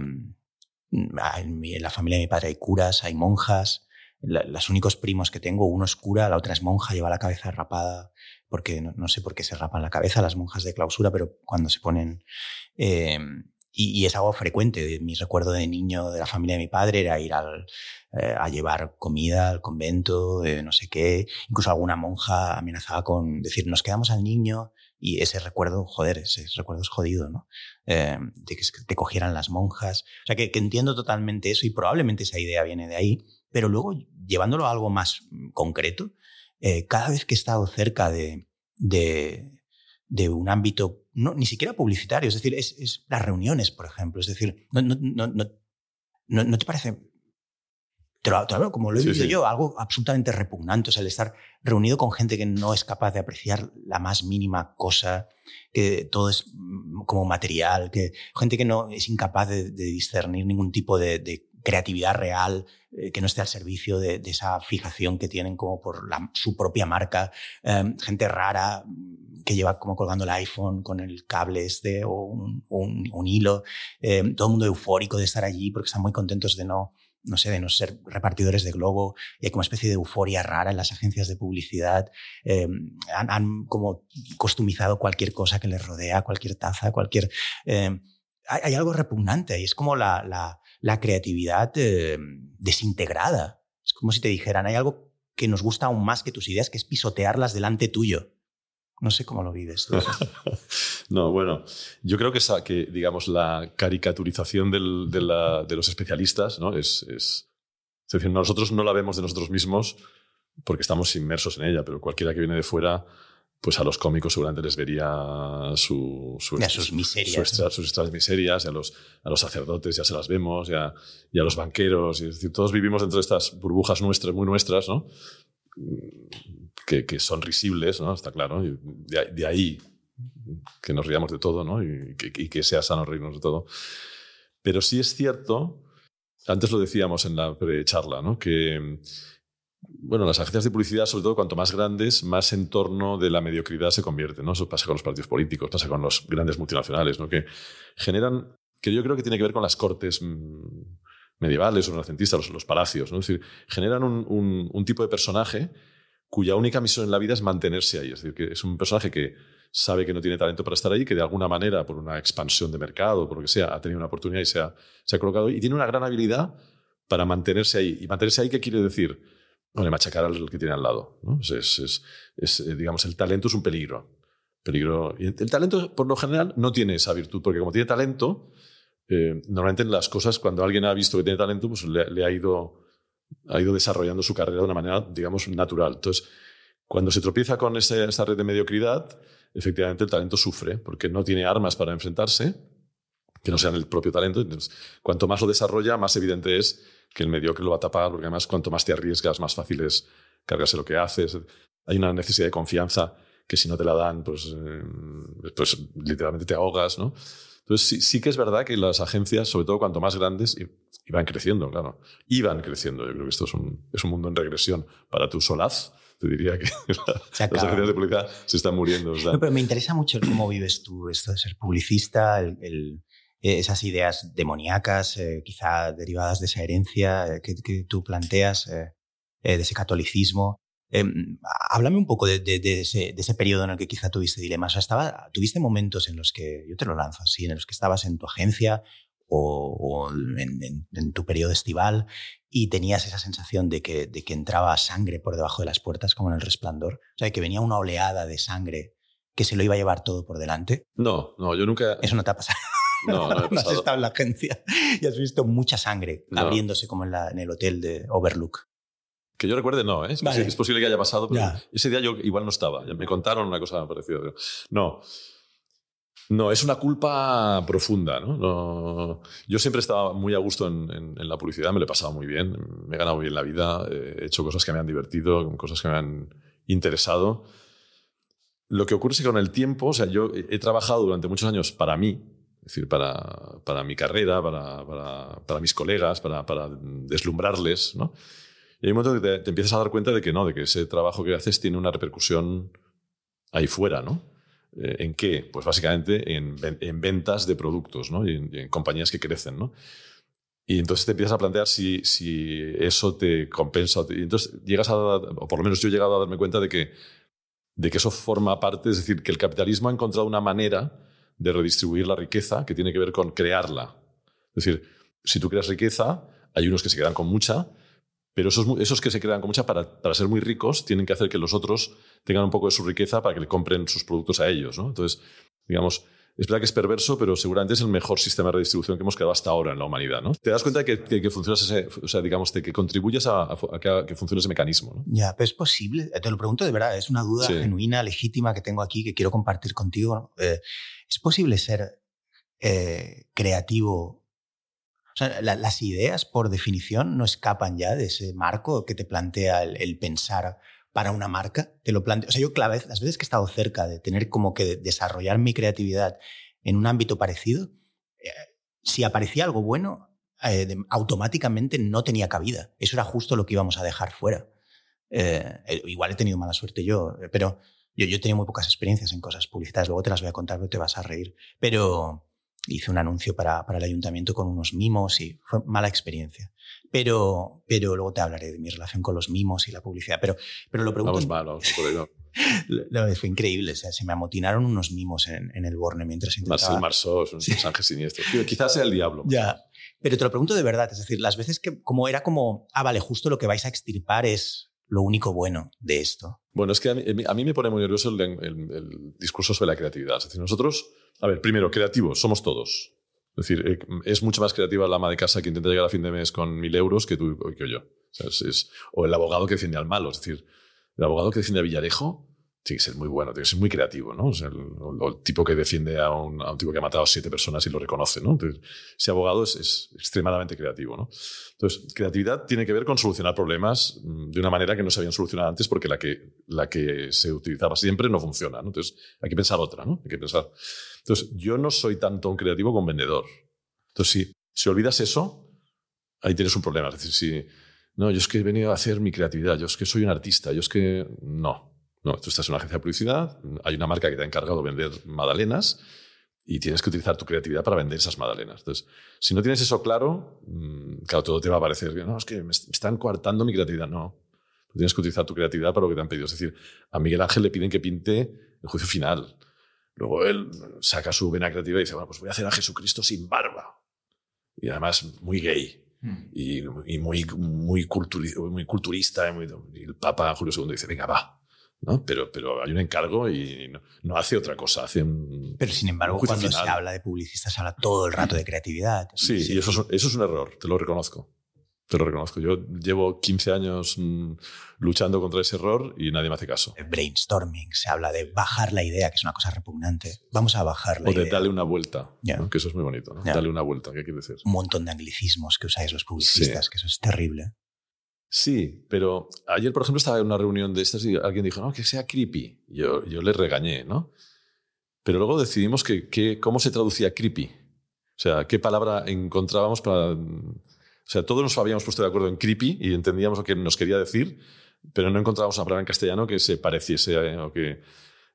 A: en la familia de mi padre hay curas, hay monjas. los únicos primos que tengo, uno es cura, la otra es monja, lleva la cabeza rapada, porque no, sé por qué se rapan la cabeza las monjas de clausura, pero cuando se ponen... Eh, y, es algo frecuente. Mi recuerdo de niño de la familia de mi padre era ir al, eh, a llevar comida al convento, no sé qué. Incluso alguna monja amenazaba con decir, nos quedamos al niño y ese recuerdo, joder, ese recuerdo es jodido, ¿no? Eh, de que te cogieran las monjas. O sea, que, entiendo totalmente eso y probablemente esa idea viene de ahí, pero luego llevándolo a algo más concreto, eh, cada vez que he estado cerca de, de, de un ámbito, no, ni siquiera publicitario, es decir, es, es las reuniones, por ejemplo, es decir, no, no, no, no, no te parece como lo he visto yo, algo absolutamente repugnante, o sea, el estar reunido con gente que no es capaz de apreciar la más mínima cosa, que todo es mm, como material, que gente que no es incapaz de, discernir ningún tipo de, creatividad real, eh, que no esté al servicio de, esa fijación que tienen como por la, su propia marca, em, gente rara mm, que lleva como colgando el iPhone con el cable este o un, un hilo, em, todo el mundo eufórico de estar allí porque están muy contentos de no no sé, de no ser repartidores de globo, y hay como especie de euforia rara en las agencias de publicidad. Eh, han, como costumizado cualquier cosa que les rodea, cualquier taza, cualquier... Eh, hay, algo repugnante y es como la, la, la creatividad eh, desintegrada. Es como si te dijeran, hay algo que nos gusta aún más que tus ideas, que es pisotearlas delante tuyo. No sé cómo lo vives
D: no, bueno, yo creo que, esa, que digamos, la caricaturización de, los especialistas ¿no? es, es, es, decir, nosotros no la vemos de nosotros mismos porque estamos inmersos en ella, pero cualquiera que viene de fuera, pues a los cómicos seguramente les vería su,
A: su, sus miserias.
D: sus extras miserias, y a los, a los sacerdotes ya se las vemos, y a, y a los banqueros, y es decir, todos vivimos dentro de estas burbujas nuestras, muy nuestras, ¿no? que, son risibles, ¿no? Está claro. de, ahí que nos riamos de todo, ¿no? Y que, sea sano reírnos de todo. Pero sí es cierto, antes lo decíamos en la charla, ¿no? Que, bueno, las agencias de publicidad, sobre todo cuanto más grandes, más en torno de la mediocridad se convierten, ¿no? Eso pasa con los partidos políticos, pasa con los grandes multinacionales, ¿no? Que generan, que yo creo que tiene que ver con las cortes mm, medievales o renacentistas, los, los palacios, ¿no? Es decir, generan un, un tipo de personaje cuya única misión en la vida es mantenerse ahí. Es decir, que es un personaje que sabe que no tiene talento para estar ahí, que de alguna manera, por una expansión de mercado, por lo que sea, ha tenido una oportunidad y se ha, se ha colocado ahí. Y tiene una gran habilidad para mantenerse ahí. ¿Y mantenerse ahí qué quiere decir? Bueno, machacar al que tiene al lado. Eh, digamos, el talento es un peligro. peligro. Y el talento, por lo general, no tiene esa virtud, porque como tiene talento, eh, normalmente en las cosas, cuando alguien ha visto que tiene talento, pues le ha ido ha ido desarrollando su carrera de una manera, digamos, natural. Entonces, cuando se tropieza con esa red de mediocridad, efectivamente el talento sufre, porque no tiene armas para enfrentarse, que no sean el propio talento. Entonces, cuanto más lo desarrolla, más evidente es que el mediocre lo va a tapar, porque además cuanto más te arriesgas, más fácil es cargarse lo que haces. Hay una necesidad de confianza que si no te la dan, pues, eh, pues literalmente te ahogas, ¿no? Entonces sí, sí, que es verdad que las agencias, sobre todo cuanto más grandes, iban creciendo, claro. Iban creciendo. Yo creo que esto es un, es un mundo en regresión para tu solaz. te diría que las agencias de publicidad se están muriendo. o sea,
A: No, pero me interesa mucho el cómo vives tú esto de ser publicista, el- el- eh, esas ideas demoníacas, eh, quizá derivadas de esa herencia eh, que, que tú planteas, de ese catolicismo. Eh, háblame un poco de, de- de ese, de ese periodo en el que quizá tuviste dilemas. O sea, estaba, tuviste momentos en los que, yo te lo lanzo así, en los que estabas en tu agencia o, o en, en- en tu periodo estival y tenías esa sensación de que, de que entraba sangre por debajo de las puertas, como en el resplandor. O sea, que venía una oleada de sangre que se lo iba a llevar todo por delante.
D: no, no, yo nunca.
A: Eso no te ha pasado.
D: No, no he
A: No has estado en la agencia y has visto mucha sangre
D: No.
A: abriéndose como en, la- en el hotel de Overlook.
D: Que yo recuerde, no, ¿eh? es,
A: Vale.
D: posi- es posible que haya pasado, pero
A: Ya.
D: ese día yo igual no estaba. Me contaron una cosa parecida. pero No. No, es una culpa profunda. ¿no? No- yo siempre estaba muy a gusto en, en- en la publicidad, me lo he pasado muy bien, me he ganado bien la vida, eh, he hecho cosas que me han divertido, cosas que me han interesado. Lo que ocurre es que con el tiempo, o sea, yo he, he trabajado durante muchos años para mí, es decir, para, para mi carrera, para, para, para mis colegas, para, para deslumbrarles, ¿no? Y hay un momento que te, te empiezas a dar cuenta de que no, de que ese trabajo que haces tiene una repercusión ahí fuera, ¿no? Eh, ¿En qué? Pues básicamente en, en ventas de productos, ¿no? Y en, y en compañías que crecen, ¿no? Y entonces te empiezas a plantear si, si eso te compensa. Y entonces llegas a, o por lo menos yo he llegado a darme cuenta de que, de que eso forma parte, es decir, que el capitalismo ha encontrado una manera de redistribuir la riqueza que tiene que ver con crearla. Es decir, si tú creas riqueza, hay unos que se quedan con mucha, pero esos, esos que se quedan con mucha para, para ser muy ricos tienen que hacer que los otros tengan un poco de su riqueza para que le compren sus productos a ellos. ¿no? Entonces, digamos, es verdad que es perverso, pero seguramente es el mejor sistema de redistribución que hemos creado hasta ahora en la humanidad. ¿no? Te das cuenta de que, que, que funciona ese, o sea, digamos, de que contribuyes a, a que, que funcione ese mecanismo. ¿no?
A: Ya, pero es posible, te lo pregunto de verdad, es una duda
D: Sí.
A: genuina, legítima que tengo aquí que quiero compartir contigo. Eh, ¿Es posible ser eh, creativo? Las ideas, por definición, no escapan ya de ese marco que te plantea el, pensar para una marca. Te lo planteo. O sea, yo las veces que he estado cerca de tener como que desarrollar mi creatividad en un ámbito parecido, eh, si aparecía algo bueno, eh, de- automáticamente no tenía cabida. Eso era justo lo que íbamos a dejar fuera. Igual he tenido mala suerte yo, pero yo, yo tenido muy pocas experiencias en cosas publicitarias. Luego te las voy a contar, pero te vas a reír. Pero hice un anuncio para, para el ayuntamiento con unos mimos y fue mala experiencia. Pero, pero luego te hablaré de mi relación con los mimos y la publicidad. Pero, pero lo pregunto.
D: Vamos vamos por. ¿no?
A: Lo- fue increíble. O sea, se me amotinaron unos mimos en, en el Borne mientras intentaba.
D: Marcel Marceau, es un mensaje siniestro. Tío, Quizás sea el diablo.
A: Ya. Pero te lo pregunto de verdad. Es decir, las veces que como era como, ah, vale, justo lo que vais a extirpar es lo único bueno de esto.
D: Bueno, es que a mí, me pone muy nervioso el, el- discurso sobre la creatividad. Es decir, nosotros, a ver, primero, creativos, somos todos. Es decir, eh, es mucho más creativa la ama de casa que intenta llegar a fin de mes con mil euros que tú que yo. O, o el abogado que defiende al malo. Es decir, el abogado que defiende a Villarejo tiene que ser muy bueno, tiene que ser muy creativo, ¿no? O el, tipo que defiende a un, tipo que ha matado a siete personas y lo reconoce, ¿no? Entonces, ese abogado es, es extremadamente creativo, ¿no? Entonces, creatividad tiene que ver con solucionar problemas mm, de una manera que no se habían solucionado antes porque la que, la que se utilizaba siempre no funciona, ¿no? Entonces, hay que pensar otra, ¿no? Hay que pensar. Entonces, yo no soy tanto un creativo como un vendedor. Entonces, si, si olvidas eso, ahí tienes un problema. Es decir, si, no, yo es que he venido a hacer mi creatividad, yo es que soy un artista, yo es que no. No, tú estás en una agencia de publicidad, hay una marca que te ha encargado de vender magdalenas y tienes que utilizar tu creatividad para vender esas magdalenas. Entonces, si no tienes eso claro, mm, claro, todo te va a parecer, no, es que me est- me están coartando mi creatividad. No, tú tienes que utilizar tu creatividad para lo que te han pedido. Es decir, a Miguel Ángel le piden que pinte el juicio final. Luego él saca su vena creativa y dice, bueno, pues voy a hacer a Jesucristo sin barba. Y además muy gay y, y muy, muy, culturi- muy culturista. Y, muy- y el Papa Julio II dice, venga, va. ¿No? Pero, pero hay un encargo y no, no hace otra cosa. Hace un,
A: Pero sin embargo, cuando
D: final.
A: se habla de publicistas, se habla todo el rato de creatividad.
D: Sí, y eso es, un- eso es un error, te lo reconozco. Te lo reconozco. Yo llevo 15 años mm, luchando contra ese error y nadie me hace caso.
A: brainstorming, se habla de bajar la idea, que es una cosa repugnante. Vamos a bajar la
D: O de darle una vuelta,
A: Ya.
D: ¿no? que eso es muy bonito. ¿no? Darle una vuelta, ¿qué quiere decir?
A: Un montón de anglicismos que usáis los publicistas,
D: Sí.
A: que eso es terrible.
D: Sí, pero ayer, por ejemplo, estaba en una reunión de estas y alguien dijo, no, que sea creepy. Yo, yo le regañé, ¿no? Pero luego decidimos que, que- cómo se traducía creepy. O sea, qué palabra encontrábamos para... O sea, todos nos habíamos puesto de acuerdo en creepy y entendíamos lo que nos quería decir. pero no encontramos una palabra en castellano que se pareciese eh, o que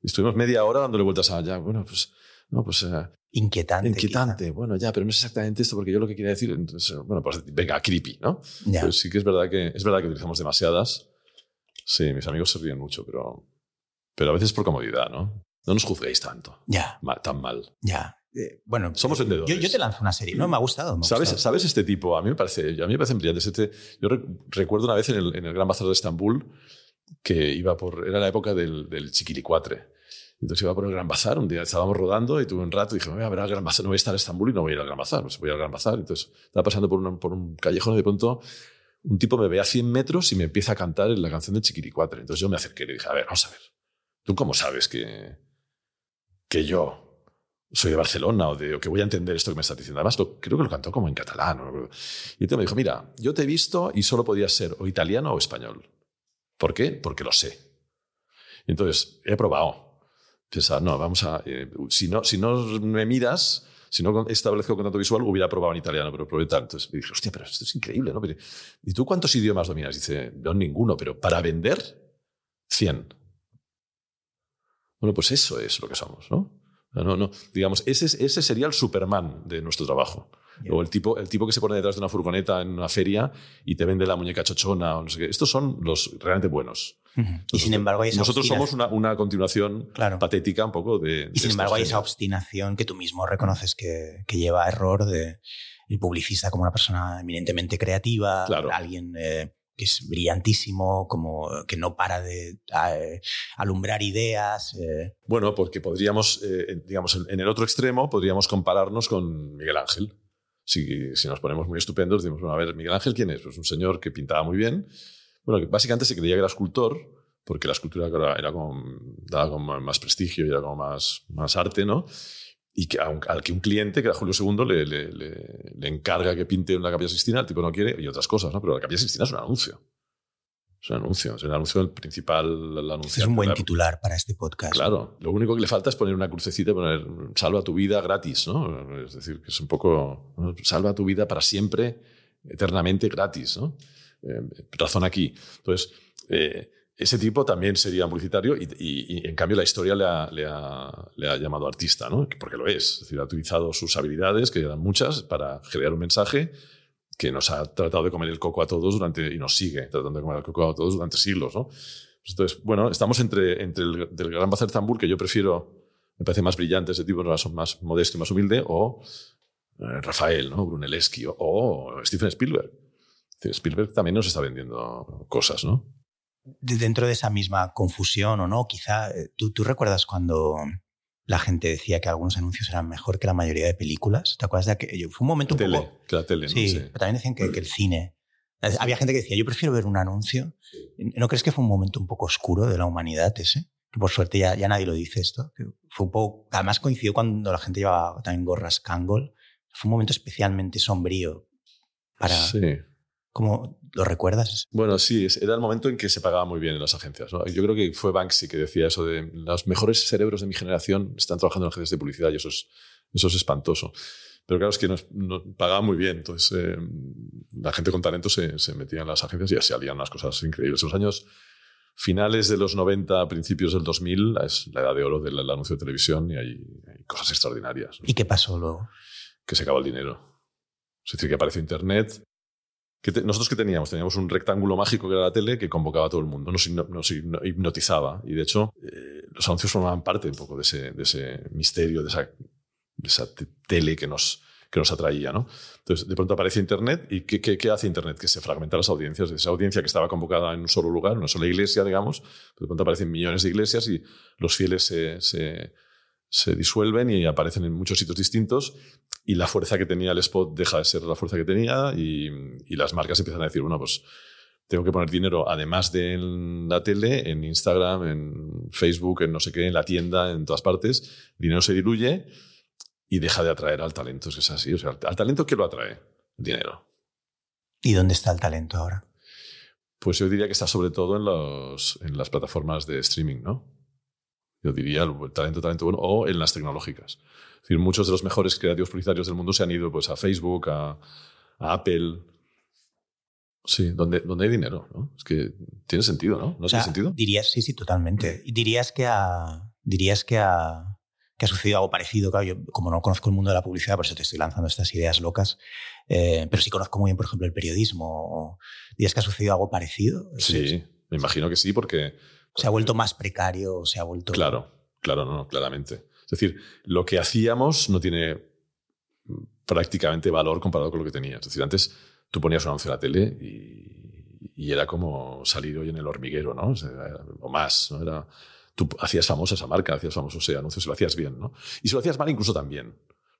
D: estuvimos media hora dándole vueltas a ya, bueno, pues no, pues eh,
A: Inquietante.
D: inquietante,
A: quizá.
D: bueno, ya, pero no es exactamente esto porque yo lo que quería decir, entonces, bueno, pues venga, creepy, ¿no?
A: Ya.
D: Pero sí que es verdad que es verdad que utilizamos demasiadas. Sí, mis amigos se ríen mucho, pero pero a veces por comodidad, ¿no? No nos juzguéis tanto,
A: Ya,
D: ma- tan mal.
A: ya. Eh, bueno,
D: Somos
A: eh,
D: vendedores.
A: Yo, yo te lanzo una serie. No, me ha gustado. me ha
D: ¿Sabes,
A: gustado.
D: ¿Sabes este tipo? A mí me parece, a mí me parecen brillantes. Este, yo re- recuerdo una vez en el, en el Gran Bazar de Estambul que iba por. Era la época del, del chiquilicuatre. Entonces iba por el Gran Bazar. Un día estábamos rodando y tuve un rato y dije, voy a ver al Gran Bazar. No voy a estar en Estambul y no voy a ir al Gran Bazar. Pues voy al Gran Bazar. Entonces estaba pasando por, un callejón y de pronto un tipo me ve a 100 metros y me empieza a cantar la canción del chiquilicuatre. Entonces yo me acerqué y le dije, a ver, vamos a ver. ¿Tú cómo sabes que, que yo soy de Barcelona o, de, o que voy a entender esto que me estás diciendo. Además, creo que lo cantó como en catalán. ¿no? Y entonces me dijo, mira, yo te he visto y solo podías ser o italiano o español. ¿Por qué? Porque lo sé. Entonces, he probado. Pensar, no, vamos a... eh, si, no, si no me miras, si no establezco contacto visual, hubiera probado en italiano, pero probé tal. Entonces dije, hostia, pero esto es increíble, ¿no? ¿Y tú cuántos idiomas dominas? Dice, no, ninguno, pero para vender, 100. Bueno, pues eso es lo que somos, ¿no? No, no, digamos, ese, es- ese sería el Superman de nuestro trabajo.
A: Ya.
D: O el tipo, el tipo que se pone detrás de una furgoneta en una feria y te vende la muñeca chochona o no sé qué. Estos son los realmente buenos.
A: Y sin embargo hay esa
D: Nosotros somos una, una continuación
A: Claro.
D: patética un poco de... de
A: Y sin embargo hay esa obstinación que tú mismo reconoces que, que lleva a error de el publicista como una persona eminentemente creativa,
D: Claro.
A: alguien eh, que es brillantísimo, como que no para de eh, alumbrar ideas. eh.
D: Bueno, porque podríamos, eh, digamos, en en el otro extremo podríamos compararnos con Miguel Ángel. Si, si nos ponemos muy estupendos, decimos, bueno, a ver, Miguel Ángel, ¿quién es? Pues un señor que pintaba muy bien. Bueno, que básicamente se creía que era escultor, porque la escultura era, era como, daba como más prestigio y era como más, más arte, ¿no? Y que, al que un cliente, que era Julio II, le, le- le- encarga que pinte una capilla Sistina, el tipo no quiere, y otras cosas, ¿no? Pero la capilla Sistina es un anuncio. Es un anuncio. Es el anuncio el principal, el anuncio.
A: Es un buen titular para este podcast.
D: Claro, lo único que le falta es poner una crucecita poner salva tu vida gratis, ¿no? Es decir, que es un poco ¿no? salva tu vida para siempre, eternamente gratis, ¿no? Eh, razón aquí. Entonces, eh, ese tipo también sería publicitario y, y- y, en cambio la historia le ha, le ha- le ha llamado artista, ¿no? Porque lo es. Es decir, ha utilizado sus habilidades, que eran muchas, para crear un mensaje que nos ha tratado de comer el coco a todos durante, y nos sigue tratando de comer el coco a todos durante siglos, ¿no? Pues Entonces, bueno, estamos entre, entre el del Gran Bazar Estambul, que yo prefiero, me parece más brillante ese tipo, más, más modesto y más humilde, o eh, Rafael, ¿no? Brunelleschi, o, o Stephen Spielberg. Spielberg también nos está vendiendo cosas, ¿no?
A: De- Dentro de esa misma confusión o no, quizá eh, ¿tú, tú recuerdas cuando la gente decía que algunos anuncios eran mejor que la mayoría de películas. ¿Te acuerdas de aquello? Fue un momento un
D: Tele,
A: poco...
D: la tele, ¿no?
A: Sí, pero también decían que, que el cine. Había gente que decía, yo prefiero ver un anuncio. ¿No crees que fue un momento un poco oscuro de la humanidad ese? Que por suerte ya, ya nadie lo dice esto. Que fue un poco, además coincidió cuando la gente llevaba también gorras Kangol. Fue un momento especialmente sombrío para...
D: Sí.
A: ¿Cómo lo recuerdas?
D: Bueno, sí, era el momento en que se pagaba muy bien en las agencias. ¿no? Yo creo que fue Banksy que decía eso de los mejores cerebros de mi generación están trabajando en agencias de publicidad y eso es, eso es espantoso. Pero claro, es que nos, nos pagaban muy bien. Entonces, eh, la gente con talento se, se metía en las agencias y así salían unas cosas increíbles. En los años finales de los 90, principios del 2000, es la edad de oro del, anuncio de televisión y hay, hay cosas extraordinarias. ¿no?
A: ¿Y qué pasó luego?
D: que se acaba el dinero. Es decir, que apareció Internet. Que te- nosotros que teníamos? Teníamos un rectángulo mágico que era la tele que convocaba a todo el mundo, nos, hipno- nos hipno- hipnotizaba. Y de hecho, eh, los anuncios formaban parte un poco de ese, misterio, de esa, tele que nos, que nos atraía. ¿no? Entonces, de pronto aparece Internet. ¿Y qué, hace Internet? Que se fragmenta las audiencias. Esa audiencia que estaba convocada en un solo lugar, una sola iglesia, digamos, de pronto aparecen millones de iglesias y los fieles se, se disuelven y aparecen en muchos sitios distintos y la fuerza que tenía el spot deja de ser la fuerza que tenía y, y las marcas empiezan a decir, bueno, pues tengo que poner dinero, además de en la tele, en Instagram, en Facebook, en no sé qué, en la tienda, en todas partes. El dinero se diluye y deja de atraer al talento. Es que es así. O sea, al talento, ¿qué lo atrae? El dinero.
A: ¿Y dónde está el talento ahora?
D: Pues yo diría que está sobre todo en, los, en las plataformas de streaming, ¿no? Yo diría el talento, talento bueno, o en las tecnológicas. Es decir, muchos de los mejores creativos publicitarios del mundo se han ido pues, a Facebook, a, a Apple, Sí, donde, donde hay dinero, ¿no? Es que tiene sentido, ¿no? ¿No
A: O sea,
D: tiene sentido?
A: Dirías, sí, sí, totalmente. Y dirías que ha, dirías que ha, que ha sucedido algo parecido. Claro, yo como no conozco el mundo de la publicidad, por eso te estoy lanzando estas ideas locas, eh, pero sí conozco muy bien, por ejemplo, el periodismo. ¿Dirías que ha sucedido algo parecido?
D: Sí, me imagino que sí, porque...
A: ¿Se ha vuelto más precario? ¿Se ha vuelto...?
D: Claro, claro, no, claramente. Es decir, lo que hacíamos no tiene prácticamente valor comparado con lo que tenía. Es decir, antes tú ponías un anuncio en la tele y, era como salir hoy en el hormiguero, ¿no? O, más, ¿no? Era, tú hacías famosa esa marca, hacías famosos ese anuncios y lo hacías bien, ¿no? Y si lo hacías mal, incluso también.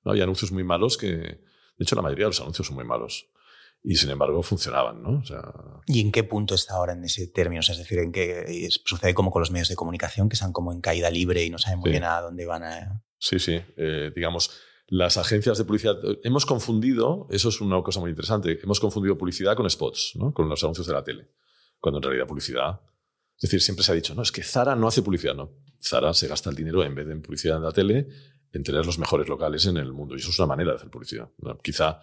D: ¿no? Había anuncios muy malos que, de hecho, la mayoría de los anuncios son muy malos. Y sin embargo funcionaban, ¿no? O sea,
A: ¿Y en qué punto está ahora en ese término? O sea, es decir, ¿en qué es- sucede como con los medios de comunicación que están como en caída libre y no saben muy
D: Sí.
A: bien a dónde van a...
D: Sí, sí. eh, digamos, las agencias de publicidad. Hemos confundido, eso es una cosa muy interesante, hemos confundido publicidad con spots, ¿no? con los anuncios de la tele. Cuando en realidad publicidad. Es decir, siempre se ha dicho, no, es que Zara no hace publicidad. No. Zara se gasta el dinero en vez de en publicidad en la tele, en tener los mejores locales en el mundo. Y eso es una manera de hacer publicidad. ¿no? Quizá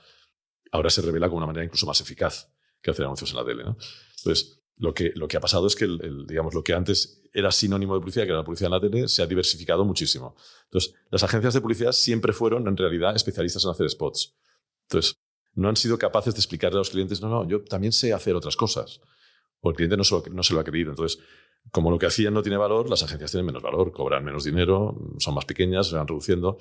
D: ahora se revela como una manera incluso más eficaz que hacer anuncios en la tele. ¿no? Entonces, lo que, lo que ha pasado es que digamos, lo que antes era sinónimo de publicidad, que era la publicidad en la tele, se ha diversificado muchísimo. Entonces, las agencias de publicidad siempre fueron, en realidad, especialistas en hacer spots. Entonces, no han sido capaces de explicarle a los clientes, no, no, yo también sé hacer otras cosas. O el cliente no se lo, no se lo ha creído. Entonces, como lo que hacían no tiene valor, las agencias tienen menos valor, cobran menos dinero, son más pequeñas, se van reduciendo.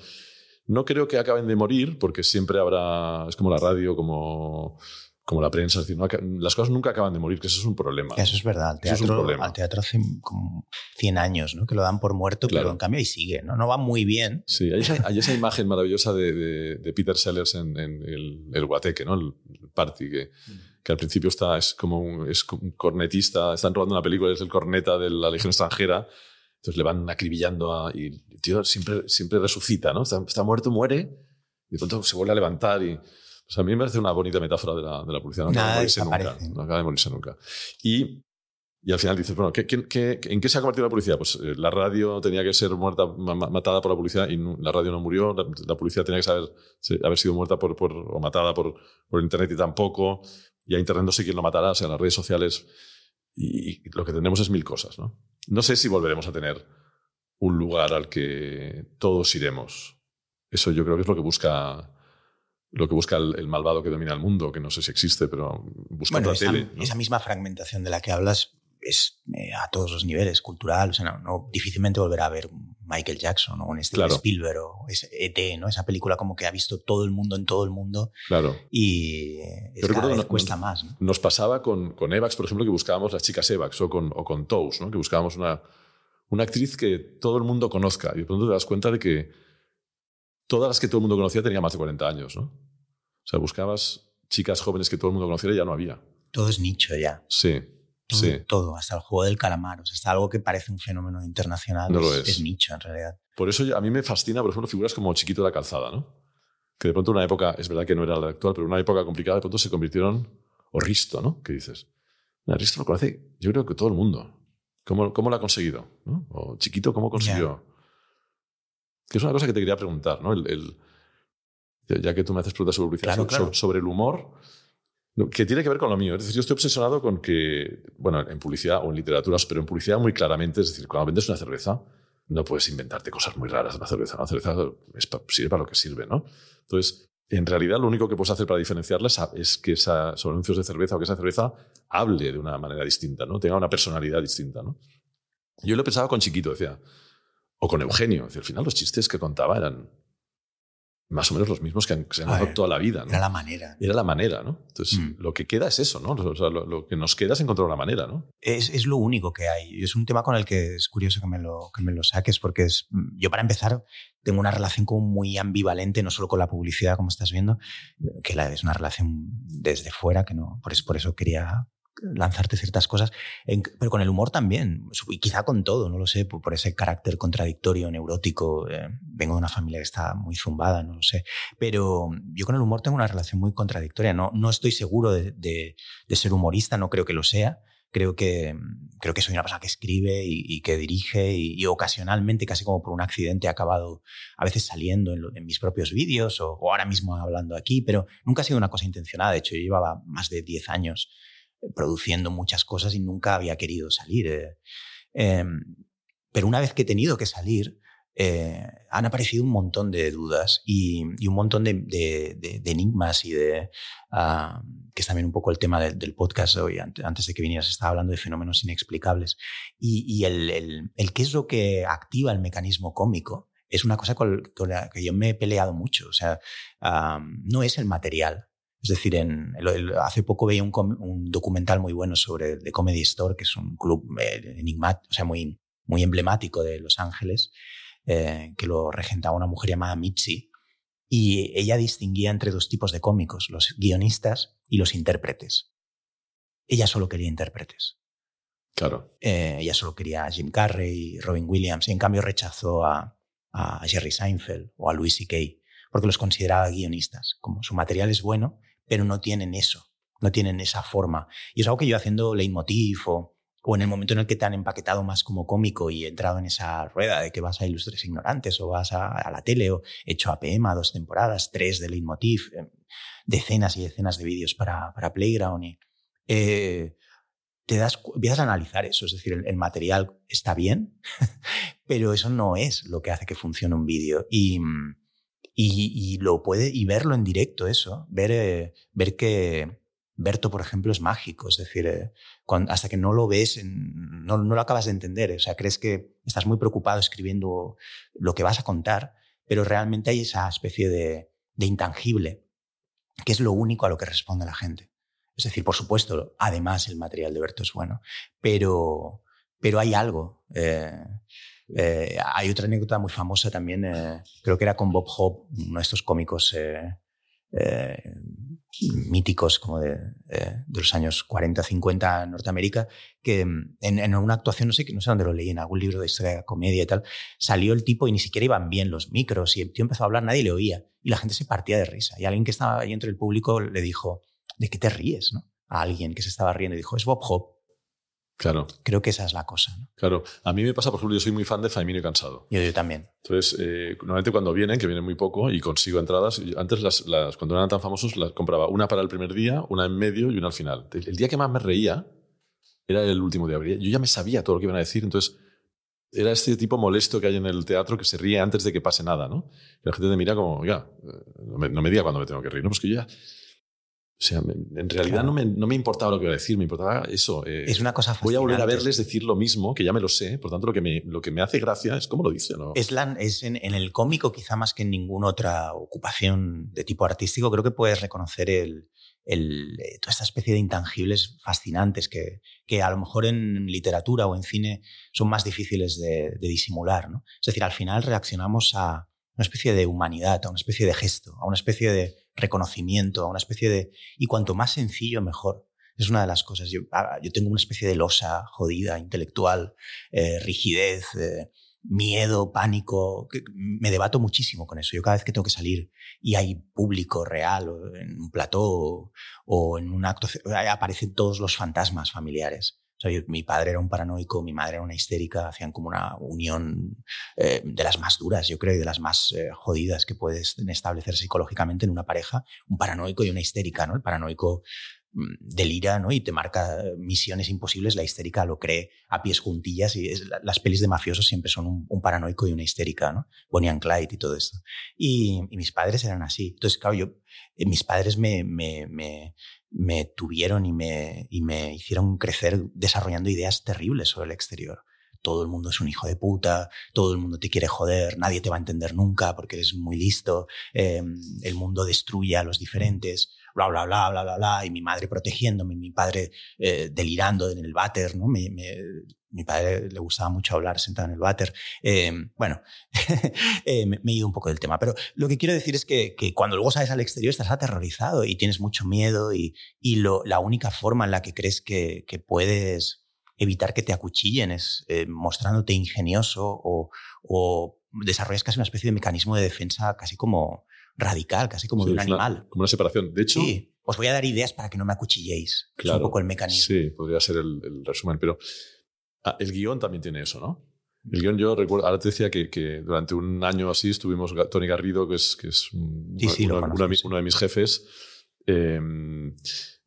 D: No creo que acaben de morir, porque siempre habrá, es como la radio, como, como la prensa, es decir, no las cosas nunca acaban de morir, que eso es un problema.
A: Eso es verdad. Al
D: Eso es un
A: teatro,
D: problema.
A: al teatro hace como 100 años, ¿no? Que lo dan por muerto,
D: Claro.
A: pero en cambio ahí sigue, ¿no? No va muy bien.
D: Sí, hay esa, hay esa imagen maravillosa de, de- de Peter Sellers en, en el, el Guateque, ¿no? El, el party, que, que al principio está, es como un, es un cornetista, están rodando una película, es el corneta de la Legión extranjera, entonces le van acribillando a, y el tío siempre, siempre resucita, ¿no? Está, está muerto, muere, y de pronto se vuelve a levantar y... A mí me parece una bonita metáfora de la, de la publicidad. No acaba de
A: Nada
D: morirse nunca. No acaba de morirse nunca. Y, y al final dices, bueno, ¿qué, qué- qué- ¿en qué se ha convertido la publicidad? Pues eh, la radio tenía que ser muerta, ma- ma- matada por la publicidad y la radio no murió. La, la publicidad tenía que saber, haber sido muerta por, por- o matada por, por Internet y tampoco. Y a Internet no sé quién lo matará, o sea, las redes sociales. Y, y lo que tenemos es mil cosas, ¿no? No sé si volveremos a tener un lugar al que todos iremos. Eso yo creo que es lo que busca lo que busca el, el malvado que domina el mundo, que no sé si existe, pero busca
A: Bueno,
D: otra
A: esa,
D: tele. ¿no?
A: esa misma fragmentación de la que hablas es eh, a todos los niveles, cultural, o sea, no, no- difícilmente volverá a ver Michael Jackson o un Steven
D: Claro.
A: Spielberg o ese ET, ¿no? Esa película como que ha visto todo el mundo en todo el mundo
D: Claro.
A: y
D: Yo
A: cada vez
D: que no-
A: cuesta más, ¿no?
D: Nos pasaba con, con Evax, por ejemplo, que buscábamos las chicas Evax o con, o con Toast, ¿no? que buscábamos una, una actriz que todo el mundo conozca. Y de pronto te das cuenta de que todas las que todo el mundo conocía tenían más de 40 años. ¿no? O sea, buscabas chicas jóvenes que todo el mundo conociera y ya no había.
A: Todo es nicho ya.
D: Sí,
A: Todo,
D: sí.
A: todo, hasta el juego del calamar. O sea, hasta algo que parece un fenómeno internacional.
D: No lo es.
A: nicho en realidad.
D: Por eso a mí me fascina, por ejemplo, figuras como Chiquito de la Calzada, ¿no? Que de pronto una época, es verdad que no era la actual, pero una época complicada, de pronto se convirtieron, o Risto, ¿no? ¿Qué dices? Mira, Risto lo conoce, yo creo que todo el mundo. ¿Cómo, cómo lo ha conseguido? ¿no? O Chiquito, ¿cómo consiguió? Que es una cosa que te quería preguntar, ¿no? El, el- ya- que tú me haces preguntas sobre publicidad,
A: Claro,
D: sobre,
A: claro.
D: sobre el humor, que tiene que ver con lo mío. Es decir, yo estoy obsesionado con que, bueno, en publicidad o en literatura, pero en publicidad muy claramente, es decir, cuando vendes una cerveza, no puedes inventarte cosas muy raras de la cerveza. La cerveza es sirve para lo que sirve, ¿no? Entonces, en realidad, lo único que puedes hacer para diferenciarla es, que esa, anuncios de cerveza o que esa cerveza hable de una manera distinta, ¿no? Tenga una personalidad distinta, ¿no? Yo lo pensaba con Chiquito, decía, o con Eugenio. Decía, al final, los chistes que contaba eran más o menos los mismos que, han- que se han
A: ver,
D: toda la vida, ¿no?
A: Era la manera.
D: Era la manera, ¿no? Entonces,
A: Mm.
D: lo que queda es eso, ¿no? O sea, lo, lo que nos queda es encontrar una manera, ¿no?
A: Es, es lo único que hay. Es un tema con el que es curioso que me lo, que me lo saques, porque es, yo para empezar tengo una relación como muy ambivalente, no solo con la publicidad, como estás viendo, que la, es una relación desde fuera, que no, por eso, por eso quería lanzarte ciertas cosas, En- pero con el humor también, y quizá con todo, no lo sé, por, por ese carácter contradictorio, neurótico. eh, vengo de una familia que está muy zumbada, no lo sé, pero yo con el humor tengo una relación muy contradictoria. No, no estoy seguro de, de- de ser humorista, no creo que lo sea. Creo que, creo que soy una persona que escribe y, y que dirige y, y ocasionalmente, casi como por un accidente, he acabado a veces saliendo en, lo- en mis propios vídeos o, o ahora mismo hablando aquí, pero nunca ha sido una cosa intencionada. De hecho, yo llevaba más de 10 años produciendo muchas cosas y nunca había querido salir. eh. Em, pero una vez que he tenido que salir, eh, han aparecido un montón de dudas y, un montón de, enigmas y de ah, que es también un poco el tema del, podcast hoy ante- antes de que vinieras estaba hablando de fenómenos inexplicables y, el, el- qué es lo que activa el mecanismo cómico es una cosa con, la que yo me he peleado mucho o sea no es el material es decir, en, el- el- hace poco veía un, un documental muy bueno sobre The Comedy Store, que es un club eh, enigmático, o sea, muy, muy emblemático de Los Ángeles, eh, que lo regentaba una mujer llamada Mitzi. Y ella distinguía entre dos tipos de cómicos, los guionistas y los intérpretes. Ella solo quería intérpretes.
D: Claro.
A: Eh, ella solo quería a Jim Carrey, Robin Williams, y en cambio rechazó a, a Jerry Seinfeld o a Louis C.K., porque los consideraba guionistas. Como su material es bueno, pero no tienen eso, no tienen esa forma. Y es algo que yo haciendo leitmotiv o, o en el momento en el que te han empaquetado más como cómico y he entrado en esa rueda de que vas a Ilustres Ignorantes o vas a, la tele o he hecho APM a dos temporadas, tres de leitmotiv, eh, decenas y decenas de vídeos para, para Playground y... eh, te das, empiezas a analizar eso, es decir, el, el material está bien, pero eso no es lo que hace que funcione un vídeo. Y, mm, y, y lo puede, y verlo en directo, eso, ver, eh, ver que Berto, por ejemplo, es mágico, es decir, eh, cuan- hasta que no lo ves, no, no lo acabas de entender, o sea, crees que estás muy preocupado escribiendo lo que vas a contar, pero realmente hay esa especie de, de intangible, que es lo único a lo que responde la gente. Es decir, por supuesto, además el material de Berto es bueno, pero, pero hay algo. eh, eh, hay otra anécdota muy famosa también, eh, creo que era con Bob Hope, uno de estos cómicos eh, míticos como de, los años 40, 50 en Norteamérica, que mm, en, en una actuación, no sé, no sé dónde lo leí, en algún libro de historia de comedia y tal, salió el tipo y ni siquiera iban bien los micros y el tío empezó a hablar, nadie le oía y la gente se partía de risa. Y alguien que estaba ahí entre el público le dijo, ¿de qué te ríes? ¿no? A alguien que se estaba riendo y dijo, es Bob Hope.
D: Claro,
A: Creo que esa es la cosa. ¿no?
D: claro. A mí me pasa, por ejemplo, yo soy muy fan de Faimino y Cansado.
A: Yo, yo también.
D: Entonces, eh, normalmente cuando vienen, que vienen muy poco y consigo entradas, antes las, las- cuando eran tan famosos, las compraba una para el primer día, una en medio y una al final. El, el día que más me reía era el último día. Yo ya me sabía todo lo que iban a decir, entonces era este tipo molesto que hay en el teatro que se ríe antes de que pase nada, ¿no? Y la gente te mira como, ya, no me, no me diga cuándo me tengo que reír, ¿no? Pues que yo ya... O sea, en realidad
A: Claro.
D: no, me, no me importaba lo que iba a decir, me importaba eso. eh,
A: Es una cosa
D: Voy a volver a
A: fascinante.
D: verles decir lo mismo, que ya me lo sé, por tanto lo que me, lo que me hace gracia es cómo lo dice, ¿no?
A: Es, la, es en, en el cómico, quizá más que en ninguna otra ocupación de tipo artístico, creo que puedes reconocer el, el, eh, toda esta especie de intangibles fascinantes que, que a lo mejor en literatura o en cine son más difíciles de, de disimular. ¿no? Es decir, al final reaccionamos a una especie de humanidad, a una especie de gesto, a una especie de reconocimiento, a una especie de... Y cuanto más sencillo, mejor. Es una de las cosas. Yo, ah, tengo una especie de losa jodida, intelectual, eh, rigidez, eh, miedo, pánico. que me debato muchísimo con eso. Yo cada vez que tengo que salir y hay público real en un plató o en un acto, aparecen todos los fantasmas familiares. O sea, yo- mi padre era un paranoico, mi madre era una histérica, hacían como una unión eh, de las más duras, yo creo, y de las más eh, jodidas que puedes establecer psicológicamente en una pareja, un paranoico y una histérica, ¿no? El paranoico mm, delira, ¿no? Y te marca misiones imposibles, la histérica lo cree a pies juntillas y es- la- las pelis de mafiosos siempre son un, un paranoico y una histérica, ¿no? Bonnie and Clyde y todo esto. Y, y mis padres eran así. Entonces, claro, yo, eh, mis padres me, me, me, me tuvieron y me, y me hicieron crecer desarrollando ideas terribles sobre el exterior. Todo el mundo es un hijo de puta, todo el mundo te quiere joder, nadie te va a entender nunca porque eres muy listo, eh, el mundo destruye a los diferentes, bla, bla, bla, bla, bla, bla, y mi madre protegiéndome, mi padre eh, delirando en el váter, ¿no? Me, me, mi padre le gustaba mucho hablar sentado en el váter. Eh, bueno, eh, me, me he ido un poco del tema, pero lo que quiero decir es que, que cuando luego sales al exterior estás aterrorizado y tienes mucho miedo y, y lo, la única forma en la que crees que, que puedes evitar que te acuchillen es eh, mostrándote ingenioso o, o desarrollas casi una especie de mecanismo de defensa casi como radical, casi como
D: Sí,
A: de un
D: es una-
A: animal.
D: como una separación. De hecho,
A: Sí, os voy a dar ideas para que no me acuchilléis. Es
D: Claro,
A: un poco el mecanismo.
D: Sí, podría ser el, el resumen, pero ah, el guion también tiene eso, ¿no? El guion yo recuerdo, ahora te decía que, que durante un año así estuvimos, Tony Garrido, que es, que es un-
A: Sí, sí, lo
D: uno,
A: conozco,
D: de mi-
A: sí.
D: uno de mis jefes, eh,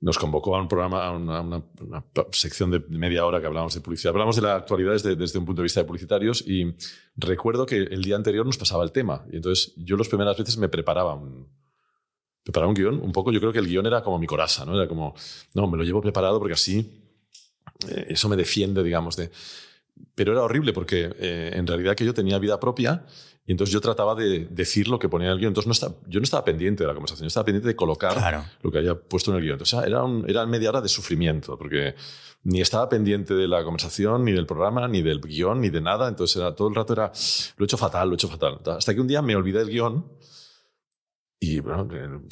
D: nos convocó a un programa, a una, una- una sección de media hora que hablábamos de publicidad. Hablamos de la actualidad desde, desde un punto de vista de publicitarios y recuerdo que el día anterior nos pasaba el tema. Y entonces yo las primeras veces me preparaba un, preparaba un guion. Un poco, yo creo que el guion era como mi coraza, ¿no? Era como, no, me lo llevo preparado porque así eh, eso me defiende, digamos, de... Pero era horrible porque eh, en realidad que yo tenía vida propia y entonces yo trataba de decir lo que ponía en el guion. Entonces no estaba, yo no estaba pendiente de la conversación, yo estaba pendiente de colocar
A: Claro.
D: lo que había puesto en el guion. Entonces era, un- era media hora de sufrimiento porque ni estaba pendiente de la conversación, ni del programa, ni del guion, ni de nada. Entonces era, todo el rato era, lo he hecho fatal, lo he hecho fatal. Hasta que un día me olvidé del guion y bueno,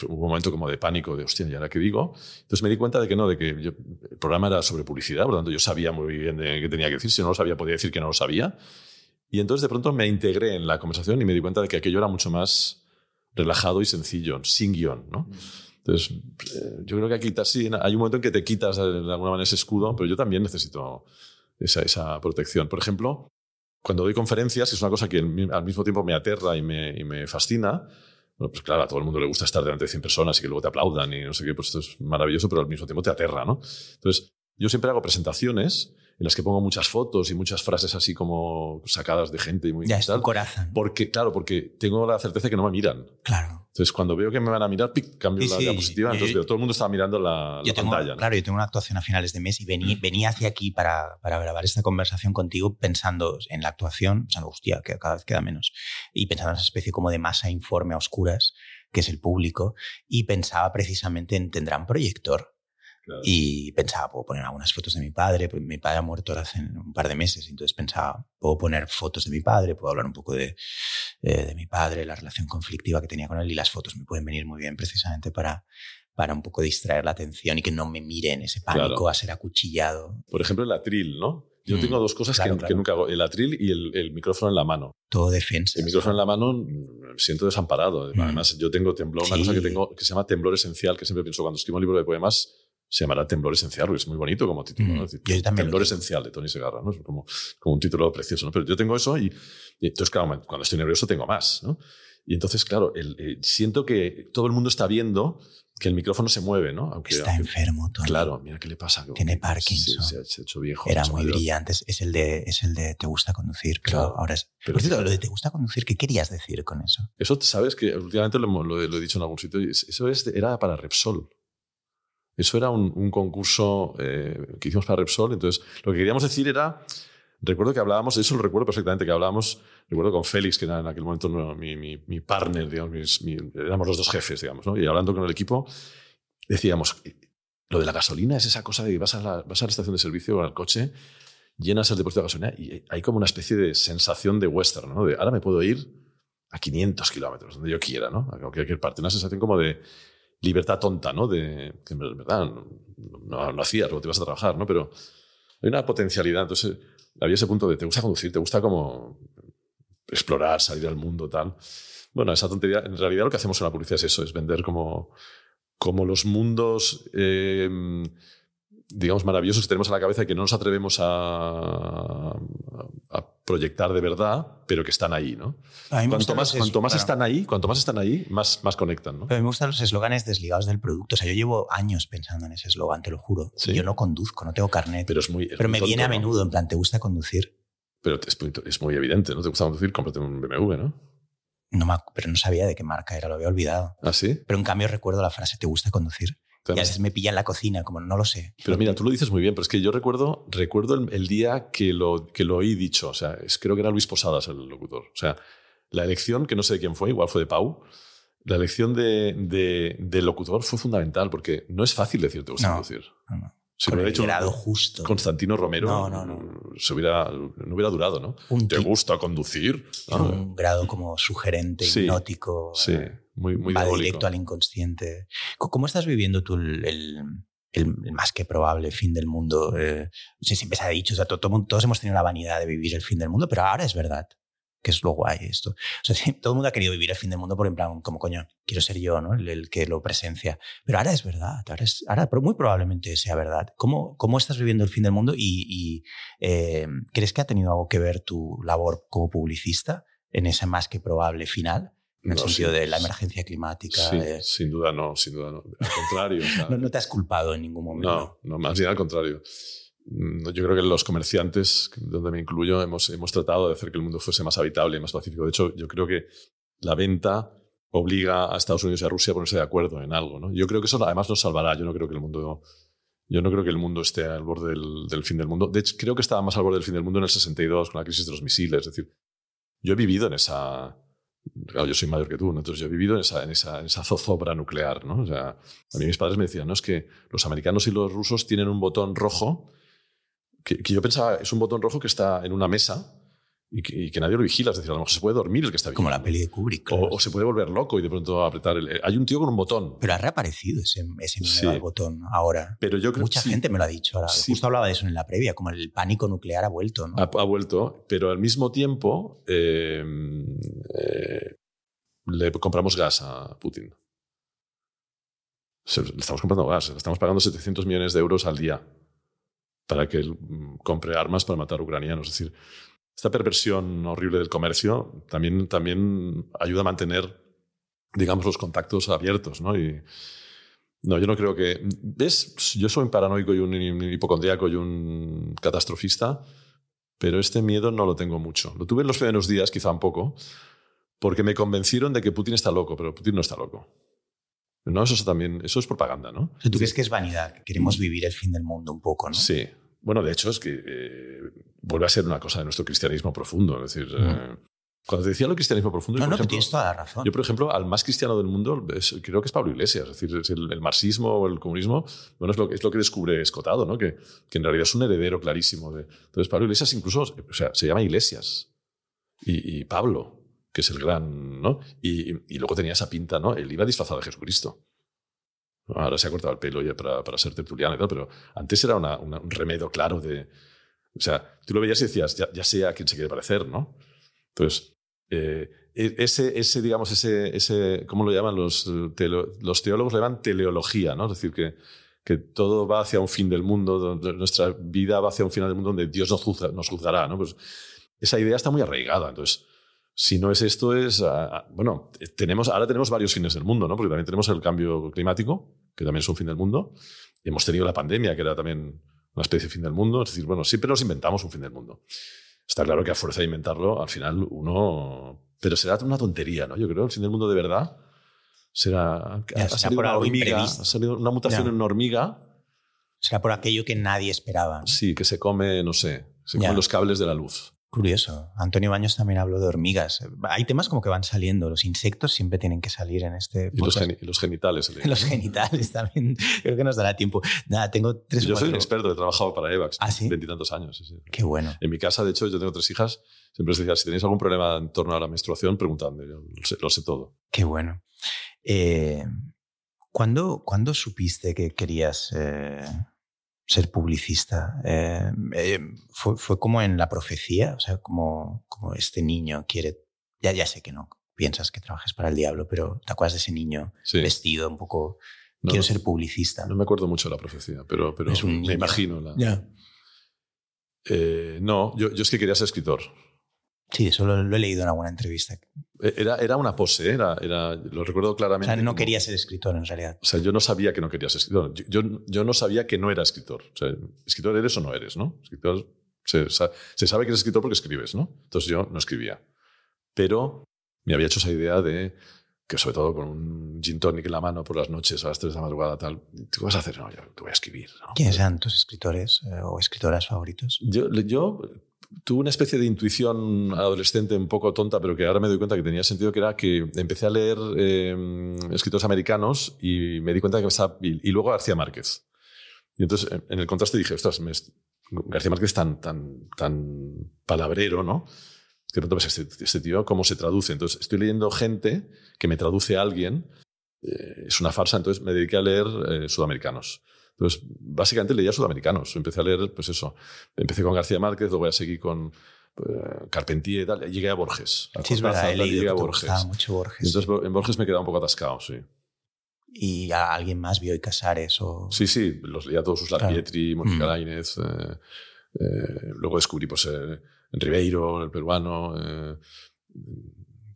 D: hubo un momento como de pánico, de hostia, ¿y ahora qué digo? Entonces me di cuenta de que no, de que yo- el programa era sobre publicidad, por lo tanto yo sabía muy bien de qué tenía que decir. Si no lo sabía, podía decir que no lo sabía. Y entonces de pronto me integré en la conversación y me di cuenta de que aquello era mucho más relajado y sencillo, sin guion, ¿no? Entonces, eh, yo creo que aquí sí, hay un momento en que te quitas de alguna manera ese escudo, pero yo también necesito esa, esa protección. Por ejemplo, cuando doy conferencias, que es una cosa que al mismo tiempo me aterra y me, y me fascina, pues claro, a todo el mundo le gusta estar delante de 100 personas y que luego te aplaudan y no sé qué, pues esto es maravilloso, pero al mismo tiempo te aterra, ¿no? Entonces, yo siempre hago presentaciones en las que pongo muchas fotos y muchas frases así como sacadas de gente y muy
A: Ya es
D: tal,
A: corazón.
D: porque, claro, porque tengo la certeza de que no me miran.
A: Claro.
D: Entonces, cuando veo que me van a mirar, pic, cambio
A: Sí,
D: la diapositiva. Entonces,
A: yo-
D: veo, todo el mundo estaba mirando la,
A: Yo
D: la
A: tengo,
D: pantalla. ¿no?
A: Claro, yo tengo una actuación a finales de mes y vení- venía hacia aquí para, para grabar esta conversación contigo pensando en la actuación, pensando, hostia, que cada vez queda menos. Y pensando en esa especie como de masa informe a oscuras, que es el público. Y pensaba precisamente en, ¿tendrán proyector?
D: Claro.
A: Y pensaba, puedo poner algunas fotos de mi padre, mi padre ha muerto hace un par de meses, entonces pensaba, puedo poner fotos de mi padre, puedo hablar un poco de, eh, de mi padre, la relación conflictiva que tenía con él y las fotos me pueden venir muy bien precisamente para, para un poco distraer la atención y que no me miren ese pánico
D: Claro.
A: a ser acuchillado.
D: Por ejemplo, el atril, ¿no? Yo
A: Mm,
D: tengo dos cosas
A: claro,
D: que,
A: claro.
D: que nunca hago. El atril y el, el micrófono en la mano.
A: Todo defensa.
D: El micrófono en la mano mm, me siento desamparado.
A: Mm.
D: Además, yo tengo temblor, una
A: Sí.
D: cosa que tengo que se llama temblor esencial, que siempre pienso cuando escribo un libro de poemas, se llamará temblor esencial, porque es muy bonito como título. ¿no? Decir,
A: Yo también lo
D: temblor esencial de Tony Segarra, ¿no? Es como, como un título precioso, ¿no? Pero yo tengo eso y, y entonces, claro, cuando estoy nervioso tengo más, ¿no? Y entonces, claro, el- eh, siento que todo el mundo está viendo que el micrófono se mueve, ¿no? Aunque,
A: Está
D: aunque-
A: enfermo, Tony.
D: Claro, mira qué le pasa.
A: Tiene Parkinson.
D: Se, se ha hecho viejo.
A: Era muy brillante. Es- el de, es el de te gusta conducir, pero
D: Claro.
A: ahora es.
D: Pero
A: Por cierto, lo de te gusta conducir, ¿qué querías decir con eso?
D: Eso, sabes que últimamente lo, lo he- lo he dicho en algún sitio, eso es, era para Repsol. Eso era un, concurso eh, que hicimos para Repsol. Entonces, lo que queríamos decir era, recuerdo que hablábamos, eso lo recuerdo perfectamente, que hablábamos, recuerdo con Félix, que era en aquel momento no, mi, mi, partner, digamos, éramos los dos jefes, digamos, y hablando con el equipo, decíamos, lo de la gasolina es esa cosa de que vas a la, vas a la estación de servicio o al coche, llenas el depósito de gasolina y hay como una especie de sensación de western, ¿no? De ahora me puedo ir a 500 kilómetros, donde yo quiera, ¿no? A cualquier parte. Una sensación como de libertad tonta, ¿no? De que en verdad no, no, no hacías, luego te ibas a trabajar, ¿no? Pero hay una potencialidad. Entonces, había ese punto de te gusta conducir, te gusta como explorar, salir al mundo, tal. Bueno, esa tontería, en realidad lo que hacemos en la publicidad es eso, es vender como, como los mundos, eh, digamos, maravillosos que tenemos en la cabeza y que no nos atrevemos a, a proyectar de verdad, pero que están ahí, ¿no? Cuanto más, cuanto más
A: claro.
D: están ahí, cuanto más están ahí, más, más conectan, ¿no?
A: Pero a mí me gustan los eslóganes desligados del producto. O sea, yo llevo años pensando en ese eslogan, te lo juro.
D: Sí.
A: Yo no conduzco, no tengo carnet. Pero,
D: Pero es muy. es muy
A: me
D: tonto,
A: viene a
D: ¿no?
A: menudo, en plan, ¿te gusta conducir?
D: Pero es muy, es muy evidente, ¿no? Te gusta conducir, cómprate un BMW, ¿no?
A: No me, pero no sabía de qué marca era, lo había olvidado.
D: ¿Ah, sí?
A: Pero en cambio recuerdo la frase, ¿te gusta conducir? Y a veces me pilla en la cocina, como no lo sé.
D: Pero mira, tú lo dices muy bien, pero es que yo recuerdo, recuerdo el, el día que lo, que lo oí dicho. O sea, es, creo que era Luis Posadas el locutor. O sea, la elección, que no sé de quién fue, igual fue de Pau, la elección de, de- del locutor fue fundamental porque no es fácil decir te gusta
A: No.
D: conducir.
A: No, no.
D: Si
A: Con
D: lo
A: el
D: hecho
A: grado justo.
D: Constantino Romero,
A: No, no, no.
D: Se hubiera, no hubiera durado, ¿no?
A: Un
D: ¿Te gusta conducir?
A: Tiene
D: Ah,
A: un grado como sugerente,
D: Sí,
A: hipnótico.
D: sí,
A: eh,
D: muy, muy
A: va
D: diabólico.
A: directo al inconsciente. Co- ¿Cómo estás viviendo tú el, el- más que probable fin del mundo? Eh, siempre se ha dicho, o sea, todos hemos tenido la vanidad de vivir el fin del mundo, pero ahora es verdad que es lo guay esto. O sea, todo el mundo ha querido vivir el fin del mundo por en plan, como coño, quiero ser yo, ¿no? El, el que lo presencia. Pero ahora es verdad, ahora, es, ahora muy probablemente sea verdad. ¿Cómo, cómo estás viviendo el fin del mundo y, y, eh, crees que ha tenido algo que ver tu labor como publicista en ese más que probable final? En el
D: No,
A: sentido
D: sí,
A: de la emergencia climática.
D: Sí,
A: de-
D: sin duda no, sin duda no. Al contrario.
A: No, no te has culpado en ningún momento.
D: No, no, más bien al contrario. Mm, Yo creo que los comerciantes, donde me incluyo, hemos, hemos tratado de hacer que el mundo fuese más habitable y más pacífico. De hecho, yo creo que la venta obliga a Estados Unidos y a Rusia a ponerse de acuerdo en algo. ¿no? Yo creo que eso además nos salvará. Yo no creo que el mundo, yo no creo que el mundo esté al borde del, del fin del mundo. De hecho, creo que estaba más al borde del fin del mundo en el 62 con la crisis de los misiles. Es decir, yo he vivido en esa... Claro, yo soy mayor que tú, ¿no? entonces yo he vivido en esa, en, esa, en esa zozobra nuclear. ¿no? O sea, a mí mis padres me decían, no, es que los americanos y los rusos tienen un botón rojo que, que yo pensaba es un botón rojo que está en una mesa y que, y que nadie lo vigila. Es decir, a lo mejor se puede dormir el que está
A: Como la
D: vigilando.
A: peli de Kubrick.
D: O,
A: claro.
D: o se puede volver loco y de pronto apretar el... Hay un tío con un botón.
A: Pero ha reaparecido ese, ese miedo
D: Sí.
A: al botón ahora.
D: Pero yo creo
A: Mucha
D: sí,
A: gente me lo ha dicho ahora.
D: Sí.
A: Justo hablaba de eso en la previa, como el pánico nuclear ha vuelto. ¿no?
D: ha, ha vuelto, pero al mismo tiempo eh, eh, le compramos gas a Putin. Le estamos comprando gas, le estamos pagando 700 millones de euros al día para que él mm, compre armas para matar ucranianos. Es decir, esta perversión horrible del comercio también, también ayuda a mantener, digamos, los contactos abiertos, ¿no? Y, no, yo no creo que... ¿Ves? Yo soy un paranoico y un hipocondríaco y un catastrofista, pero este miedo no lo tengo mucho. Lo tuve en los primeros días, quizá un poco, porque me convencieron de que Putin está loco, pero Putin no está loco. No, eso es también, eso es propaganda, ¿no?
A: ¿Tú crees que es vanidad? Que queremos vivir el fin del mundo un poco, ¿no?
D: Sí. Bueno, de hecho es que eh, vuelve a ser una cosa de nuestro cristianismo profundo. Es decir,
A: Mm.
D: eh, cuando te decía lo cristianismo profundo,
A: No,
D: yo,
A: no,
D: por
A: que
D: ejemplo,
A: tienes toda la razón.
D: yo, por ejemplo, al más cristiano del mundo es- creo que es Pablo Iglesias. Es decir, es el, el marxismo o el comunismo bueno, es, lo, que- es lo que descubre Escotado, ¿no? que, que en realidad es un heredero clarísimo. De, entonces, Pablo Iglesias incluso o sea, se llama Iglesias. Y, y Pablo, que es el gran. ¿no? Y, y luego tenía esa pinta, ¿no? Él iba disfrazado de Jesucristo. Ahora se ha cortado el pelo ya para, para ser tertuliano y pero antes era una- un remedio claro de. O sea, tú lo veías y decías, ya, ya sé a quién se quiere parecer, ¿no? Entonces, eh, e- ese, ese, digamos, ese, ese, ¿cómo lo llaman los, teolo- los teólogos? Le llaman teleología, ¿no? Es decir, que, que todo va hacia un fin del mundo, nuestra vida va hacia un final del mundo donde Dios nos, juzga- nos juzgará, ¿no? Pues esa idea está muy arraigada. Entonces, si no es esto, es. ah, ah, bueno, tenemos, ahora tenemos varios fines del mundo, ¿no? Porque también tenemos el cambio climático, que también es un fin del mundo. Hemos tenido la pandemia, que era también una especie de fin del mundo. Es decir, bueno, siempre nos inventamos un fin del mundo. Está claro que a fuerza de inventarlo, al final uno. Pero será una tontería, ¿no? Yo creo el fin del mundo de verdad será.
A: Ya,
D: ha
A: será
D: salido
A: por
D: una hormiga, ha salido una mutación
A: Ya.
D: en una hormiga,
A: Será por aquello que nadie esperaba.
D: sí, que se come, no sé, se
A: Ya.
D: come los cables de la luz.
A: Curioso. Antonio Baños también habló de hormigas. Hay temas como que van saliendo. Los insectos siempre tienen que salir en este
D: Y los, geni- los genitales.
A: Los genitales también. Creo que nos dará tiempo. Nada, tengo tres o
D: Yo soy un experto, he trabajado para EVAX.
A: ¿Ah, sí?
D: Veintitantos años. sí, sí.
A: Qué bueno.
D: En mi casa, de hecho, yo tengo tres hijas. Siempre les decía, si tenéis algún problema en torno a la menstruación, preguntadme. Yo lo sé, lo sé todo.
A: Qué bueno. Eh, ¿cuándo, cuándo supiste que querías eh, ser publicista? Eh, eh, fue, fue como en la profecía? O sea, como, como este niño quiere... Ya, ya sé que no piensas que trabajes para el diablo, pero ¿te acuerdas de ese niño
D: Sí.
A: vestido un poco...
D: No,
A: quiero ser publicista.
D: no me acuerdo mucho de la profecía, pero, pero
A: Es un
D: me
A: niño.
D: imagino. La. Eh, no, yo, yo es que quería ser escritor.
A: Sí, eso lo, lo he leído en alguna entrevista.
D: Eh, Era, era una pose, ¿eh? era, era, lo recuerdo
A: O
D: claramente.
A: sea, no
D: como-
A: quería ser escritor en realidad.
D: O sea, yo no sabía que no quería ser escritor. Yo, yo, yo no sabía que no era escritor. O sea, escritor eres o no eres, ¿no? Escritor, se, se sabe que eres escritor porque escribes, ¿no? Entonces yo no escribía. Pero me había hecho esa idea de que sobre todo con un gin tonic en la mano por las noches a las 3 de la madrugada, tal, ¿qué vas a hacer? No, yo te voy a escribir. ¿no?
A: ¿Quiénes eran tus escritores eh, o escritoras favoritos?
D: Yo, yo tuve una especie de intuición adolescente un poco tonta, pero que ahora me doy cuenta que tenía sentido, que era que empecé a leer eh, escritores americanos y me di cuenta que estaba... Y, y luego García Márquez. Y entonces en- el contraste dije, ostras, me García Márquez es tan, tan, tan palabrero, ¿no? Que pronto pues, este, este tío, ¿cómo se traduce? Entonces estoy leyendo gente que me traduce a alguien, eh, es una farsa, entonces me dediqué a leer eh, sudamericanos. Entonces, básicamente leía sudamericanos. Empecé a leer, pues eso. Empecé con García Márquez, luego ya seguí con eh, Carpentier y tal. Llegué a Borges. A
A: Sí, es verdad, he leído
D: a Borges.
A: mucho
D: entonces en Borges me quedaba un poco atascado, sí.
A: y a alguien más vio y Casares o...
D: Sí, sí, los leía todos sus
A: Claro.
D: Larpietri, Mónica
A: Mm.
D: Lainez. eh, eh, luego descubrí pues, eh, Ribeiro, el peruano.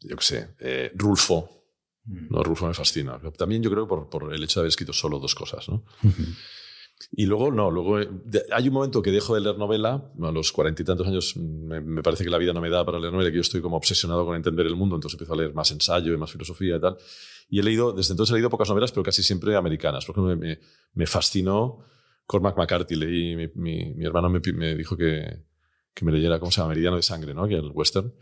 D: yo qué sé, Rulfo.
A: Mm.
D: No, Rulfo me fascina. También yo creo por, por el hecho de haber escrito solo dos cosas. ¿no? Y luego, no, luego eh, de- hay un momento que dejo de leer novela, a los cuarenta y tantos años mm, me, me parece que la vida no me da para leer novela, que yo estoy como obsesionado con entender el mundo, entonces empiezo a leer más ensayo y más filosofía y tal. Y he leído, desde entonces he leído pocas novelas, pero casi siempre americanas. Por ejemplo, me, fascinó Cormac McCarthy, leí, mi, mi- mi hermano me, dijo que, que me leyera, ¿cómo se llama? Meridiano de Sangre, ¿no? Que el western.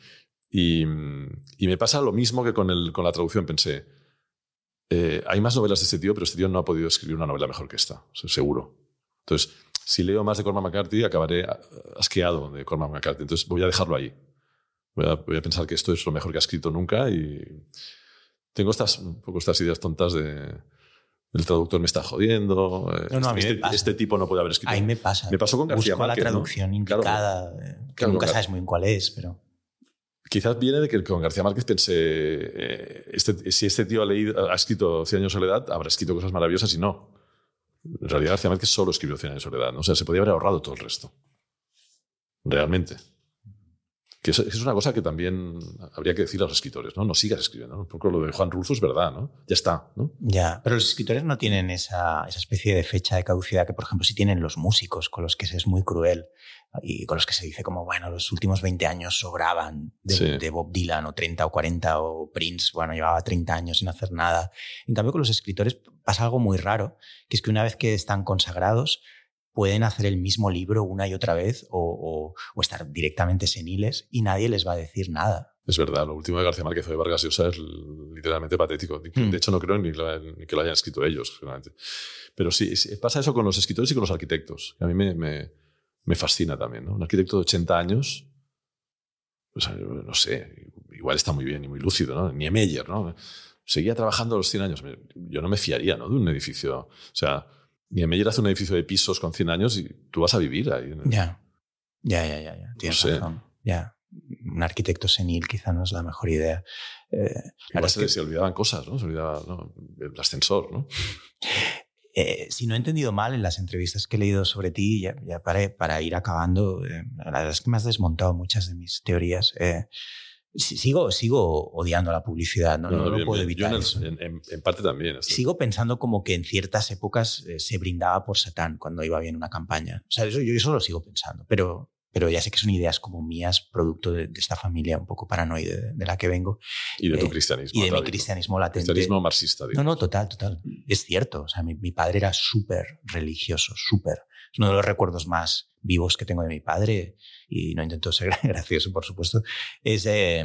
D: Y, mm, y me pasa lo mismo que con, el, con la traducción, pensé. eh, hay más novelas de este tío, pero este tío no ha podido escribir una novela mejor que esta, seguro. Entonces, si leo más de Cormac McCarthy, acabaré a- asqueado de Cormac McCarthy. Entonces, voy a dejarlo ahí. Voy a, voy a pensar que esto es lo mejor que ha escrito nunca y tengo estas, un poco estas ideas tontas de el traductor me está jodiendo. eh,
A: No, no, a mí
D: este,
A: pasa.
D: este tipo no puede haber escrito.
A: Ahí me pasa.
D: Me pasó con García
A: Busco
D: Márquez,
A: la
D: ¿no?
A: traducción
D: Claro.
A: indicada, eh, que
D: Claro,
A: nunca
D: claro.
A: sabes muy bien cuál es, pero...
D: Quizás viene de que con García Márquez pensé, eh, este- si este tío ha, escrito Cien años de soledad, habrá escrito cosas maravillosas y no. En realidad García Márquez solo escribió Cien años de soledad. ¿no? O sea, se podía haber ahorrado todo el resto. Realmente. Que es una cosa que también habría que decir a los escritores, ¿no? No sigas escribiendo. ¿no? Poco lo de Juan Rulfo es verdad, ¿no? Ya está, ¿no?
A: Ya, pero los escritores no tienen esa, esa especie de fecha de caducidad que, por ejemplo, sí tienen los músicos, con los que se es muy cruel y con los que se dice como, bueno, los últimos 20 años sobraban de,
D: Sí.
A: de Bob Dylan, o 30 o 40, o Prince, bueno, llevaba 30 años sin hacer nada. En cambio, con los escritores pasa algo muy raro, que es que una vez que están consagrados, pueden hacer el mismo libro una y otra vez o, o- o estar directamente seniles y nadie les va a decir nada.
D: Es verdad, lo último de García Márquez o de Vargas Llosa es literalmente patético. De
A: Mm.
D: hecho, no creo ni, la- ni que lo hayan escrito ellos, seguramente. Pero sí, pasa eso con los escritores y con los arquitectos. A mí me, me- me fascina también. ¿no? Un arquitecto de 80 años, pues, no sé, igual está muy bien y muy lúcido. ¿no? Niemeyer, ¿no? Seguía trabajando a los 100 años. Yo no me fiaría ¿no? de un edificio. O sea, Niemeyer hace un edificio de pisos con 100 años y tú vas a vivir ahí.
A: Ya, ya, ya, ya, ya. Tienes razón. Ya. Un arquitecto senil quizá no es la mejor idea. Eh,
D: Igual se,
A: que,
D: se olvidaban cosas, ¿no? Se olvidaba ¿no? el ascensor, ¿no?
A: eh, si no he entendido mal en las entrevistas que he leído sobre ti, ya, ya para, para ir acabando, eh, la verdad es que me has desmontado muchas de mis teorías. Eh, si- sigo, sigo odiando la publicidad, no, no, lo
D: bien,
A: puedo
D: bien. Yo
A: evitar.
D: en,
A: eso.
D: en- en- en parte también. esto.
A: Sigo pensando como que en ciertas épocas eh, se brindaba por Satán cuando iba bien una campaña. O sea, eso, yo eso lo sigo pensando, pero, pero ya sé que son ideas como mías, producto de, de esta familia un poco paranoide de, de la que vengo
D: y de tu
A: eh,
D: cristianismo.
A: y de mi cristianismo latente.
D: Cristianismo marxista,
A: No,
D: digamos.
A: no, total, total. Es cierto. O sea, mi, mi padre era súper religioso, súper. Es uno de los recuerdos más vivos que tengo de mi padre, y no intento ser gracioso, por supuesto, es, eh,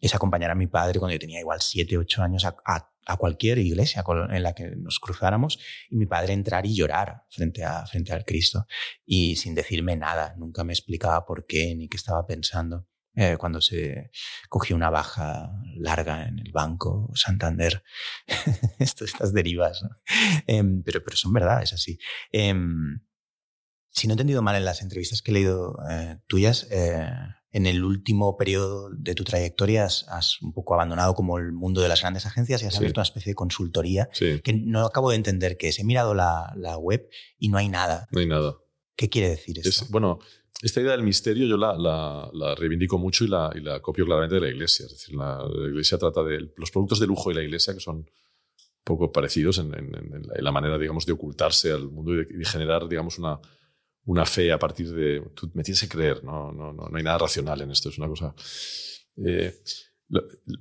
A: es acompañar a mi padre cuando yo tenía igual 7, 8 años a, a- a cualquier iglesia en la que nos cruzáramos y mi padre entrar y llorar frente, a, frente al Cristo y sin decirme nada. Nunca me explicaba por qué ni qué estaba pensando. Eh, cuando se cogió una baja larga en el banco Santander. Esto, estas derivas. Em, pero, pero son verdad, es así. Em, si no he entendido mal en las entrevistas que he leído eh, tuyas, eh, en el último periodo de tu trayectoria has, has un poco abandonado como el mundo de las grandes agencias y has
D: Sí.
A: abierto una especie de consultoría
D: Sí,
A: que no acabo de entender qué es. He mirado la, la web y no hay nada.
D: no hay nada.
A: ¿Qué quiere decir esto?
D: Es- bueno, esta idea del misterio yo la, la- la reivindico mucho y la, y la copio claramente de la iglesia. Es decir, la, iglesia trata de los productos de lujo y la iglesia que son un poco parecidos en, en- en la, manera, digamos, de ocultarse al mundo y de, y de generar, digamos, una, una fe a partir de... Tú me tienes que creer, no, no, no, no hay nada racional en esto, es una cosa... eh,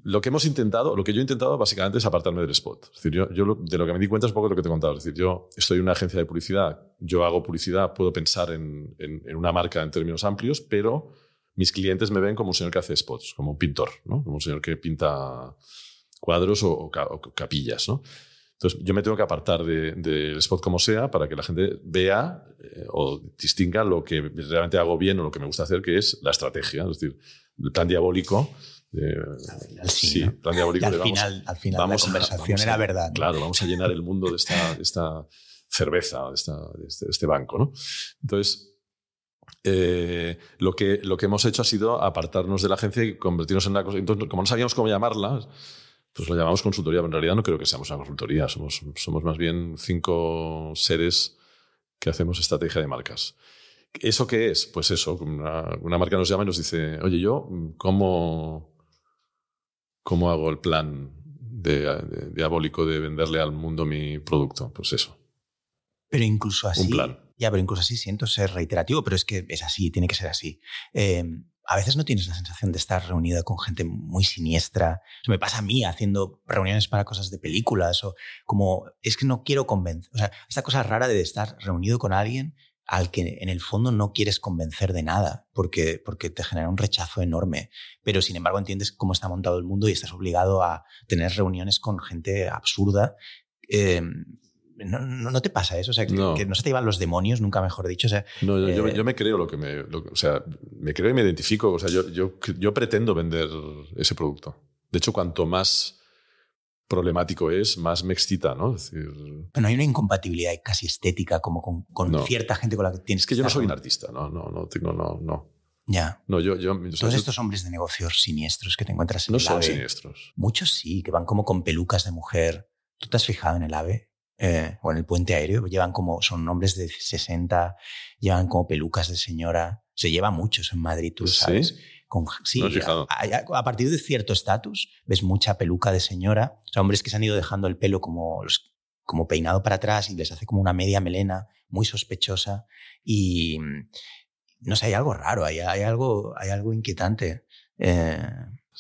D: lo, que hemos intentado, lo que yo he intentado básicamente es apartarme del spot. Es decir, yo, de lo que me di cuenta es un poco lo que te he contado. Es decir, yo estoy en una agencia de publicidad, yo hago publicidad, puedo pensar en, en- una marca en términos amplios, pero mis clientes me ven como un señor que hace spots, como un pintor, ¿no? como un señor que pinta cuadros o, o capillas. ¿no? Entonces, yo me tengo que apartar de- del spot como sea para que la gente vea eh, o distinga lo que realmente hago bien o lo que me gusta hacer, que es la estrategia. Es decir, el plan diabólico. eh,
A: final sí, ¿no?
D: plan
A: Y
D: diabólico.
A: al
D: de vamos-
A: final, al final
D: vamos
A: la
D: a-
A: conversación
D: a-
A: era verdad. ¿no?
D: Claro, vamos a llenar el mundo de esta, de esta cerveza, de, esta- de este, de este banco. ¿no? Entonces, eh, lo, que, lo que hemos hecho ha sido apartarnos de la agencia y convertirnos en una cosa. Entonces, como no sabíamos cómo llamarla, pues lo llamamos consultoría, pero en realidad no creo que seamos una consultoría, somos, somos más bien cinco seres que hacemos estrategia de marcas. ¿Eso qué es? Pues eso, una, una marca nos llama y nos dice, oye, yo, ¿cómo, ¿Cómo hago el plan de- de- diabólico de venderle al mundo mi producto? Pues eso.
A: Pero incluso así.
D: plan.
A: Ya, pero incluso así siento ser reiterativo, pero es que es así, tiene que ser así. Eh, a veces no tienes la sensación de estar reunido con gente muy siniestra. Me pasa a mí haciendo reuniones para cosas de películas o como es que no quiero convencer. O sea, esta cosa rara de estar reunido con alguien al que en el fondo no quieres convencer de nada porque, porque te genera un rechazo enorme. Pero sin embargo entiendes cómo está montado el mundo y estás obligado a tener reuniones con gente absurda. Eh, no, no, no te pasa eso, o sea, que
D: No.
A: que no se te llevan los demonios, nunca mejor dicho. O sea,
D: No, yo, yo-
A: Eh,
D: yo me creo lo que me. lo que- o sea, me creo y me identifico. O sea, yo, yo, yo pretendo vender ese producto. De hecho, cuanto más problemático es, más me excita, ¿no? Es decir,
A: no hay una incompatibilidad casi estética como con, con
D: No.
A: cierta gente con la que tienes
D: es que yo no soy un artista, ¿no? No, no, tengo, no, no.
A: Ya.
D: No, yo, yo,
A: Todos
D: yo-
A: estos hombres de negocios siniestros que te encuentras en
D: no
A: el
D: son
A: AVE,
D: siniestros.
A: Muchos sí, que van como con pelucas de mujer. ¿Tú te has fijado en el AVE? Eh, o en el puente aéreo, llevan como, son hombres de 60, llevan como pelucas de señora. Se lleva muchos en Madrid, tú lo
D: ¿Sí?
A: sabes. Con, sí,
D: No
A: a, a- a partir de cierto estatus ves mucha peluca de señora. O sea, hombres que se han ido dejando el pelo como, como peinado para atrás y les hace como una media melena muy sospechosa. Y mm, no sé, hay algo raro, hay, hay, algo, hay algo inquietante. Eh,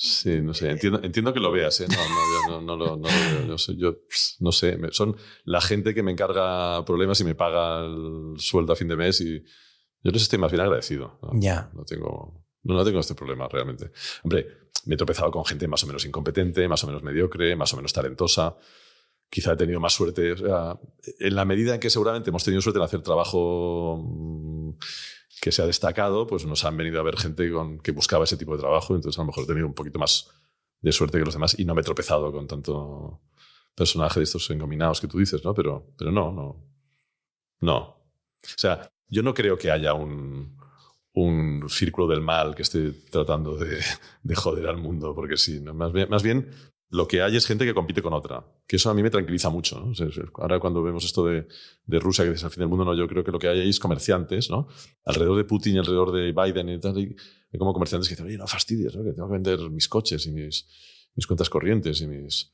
D: Sí, no sé. Entiendo, entiendo que lo veas, ¿eh? No, no, yo no, no lo, no lo veo. Yo, sé- yo, pss, no sé. me- son la gente que me encarga problemas y me paga el sueldo a fin de mes y yo les estoy más bien agradecido.
A: Ya.
D: No tengo, no, no tengo este problema realmente. Hombre, me he tropezado con gente más o menos incompetente, más o menos mediocre, más o menos talentosa. Quizá he tenido más suerte. O sea, en la medida en que seguramente hemos tenido suerte en hacer trabajo mm, que se ha destacado, pues nos han venido a ver gente con, que buscaba ese tipo de trabajo. Entonces, a lo mejor he tenido un poquito más de suerte que los demás y no me he tropezado con tanto personaje de estos engominados que tú dices, ¿no? Pero, pero no, no. No. O sea, yo no creo que haya un, un círculo del mal que esté tratando de, de joder al mundo, porque sí. Más, bien, más bien, lo que hay es gente que compite con otra. Que eso a mí me tranquiliza mucho. ¿no? O sea, ahora cuando vemos esto de, de Rusia, que es el fin del mundo, no, yo creo que lo que hay ahí es comerciantes, ¿no? Alrededor de Putin alrededor de Biden y tal. Y hay como comerciantes que dicen, oye, no fastidies, ¿no? que tengo que vender mis coches y mis, mis cuentas corrientes y mis...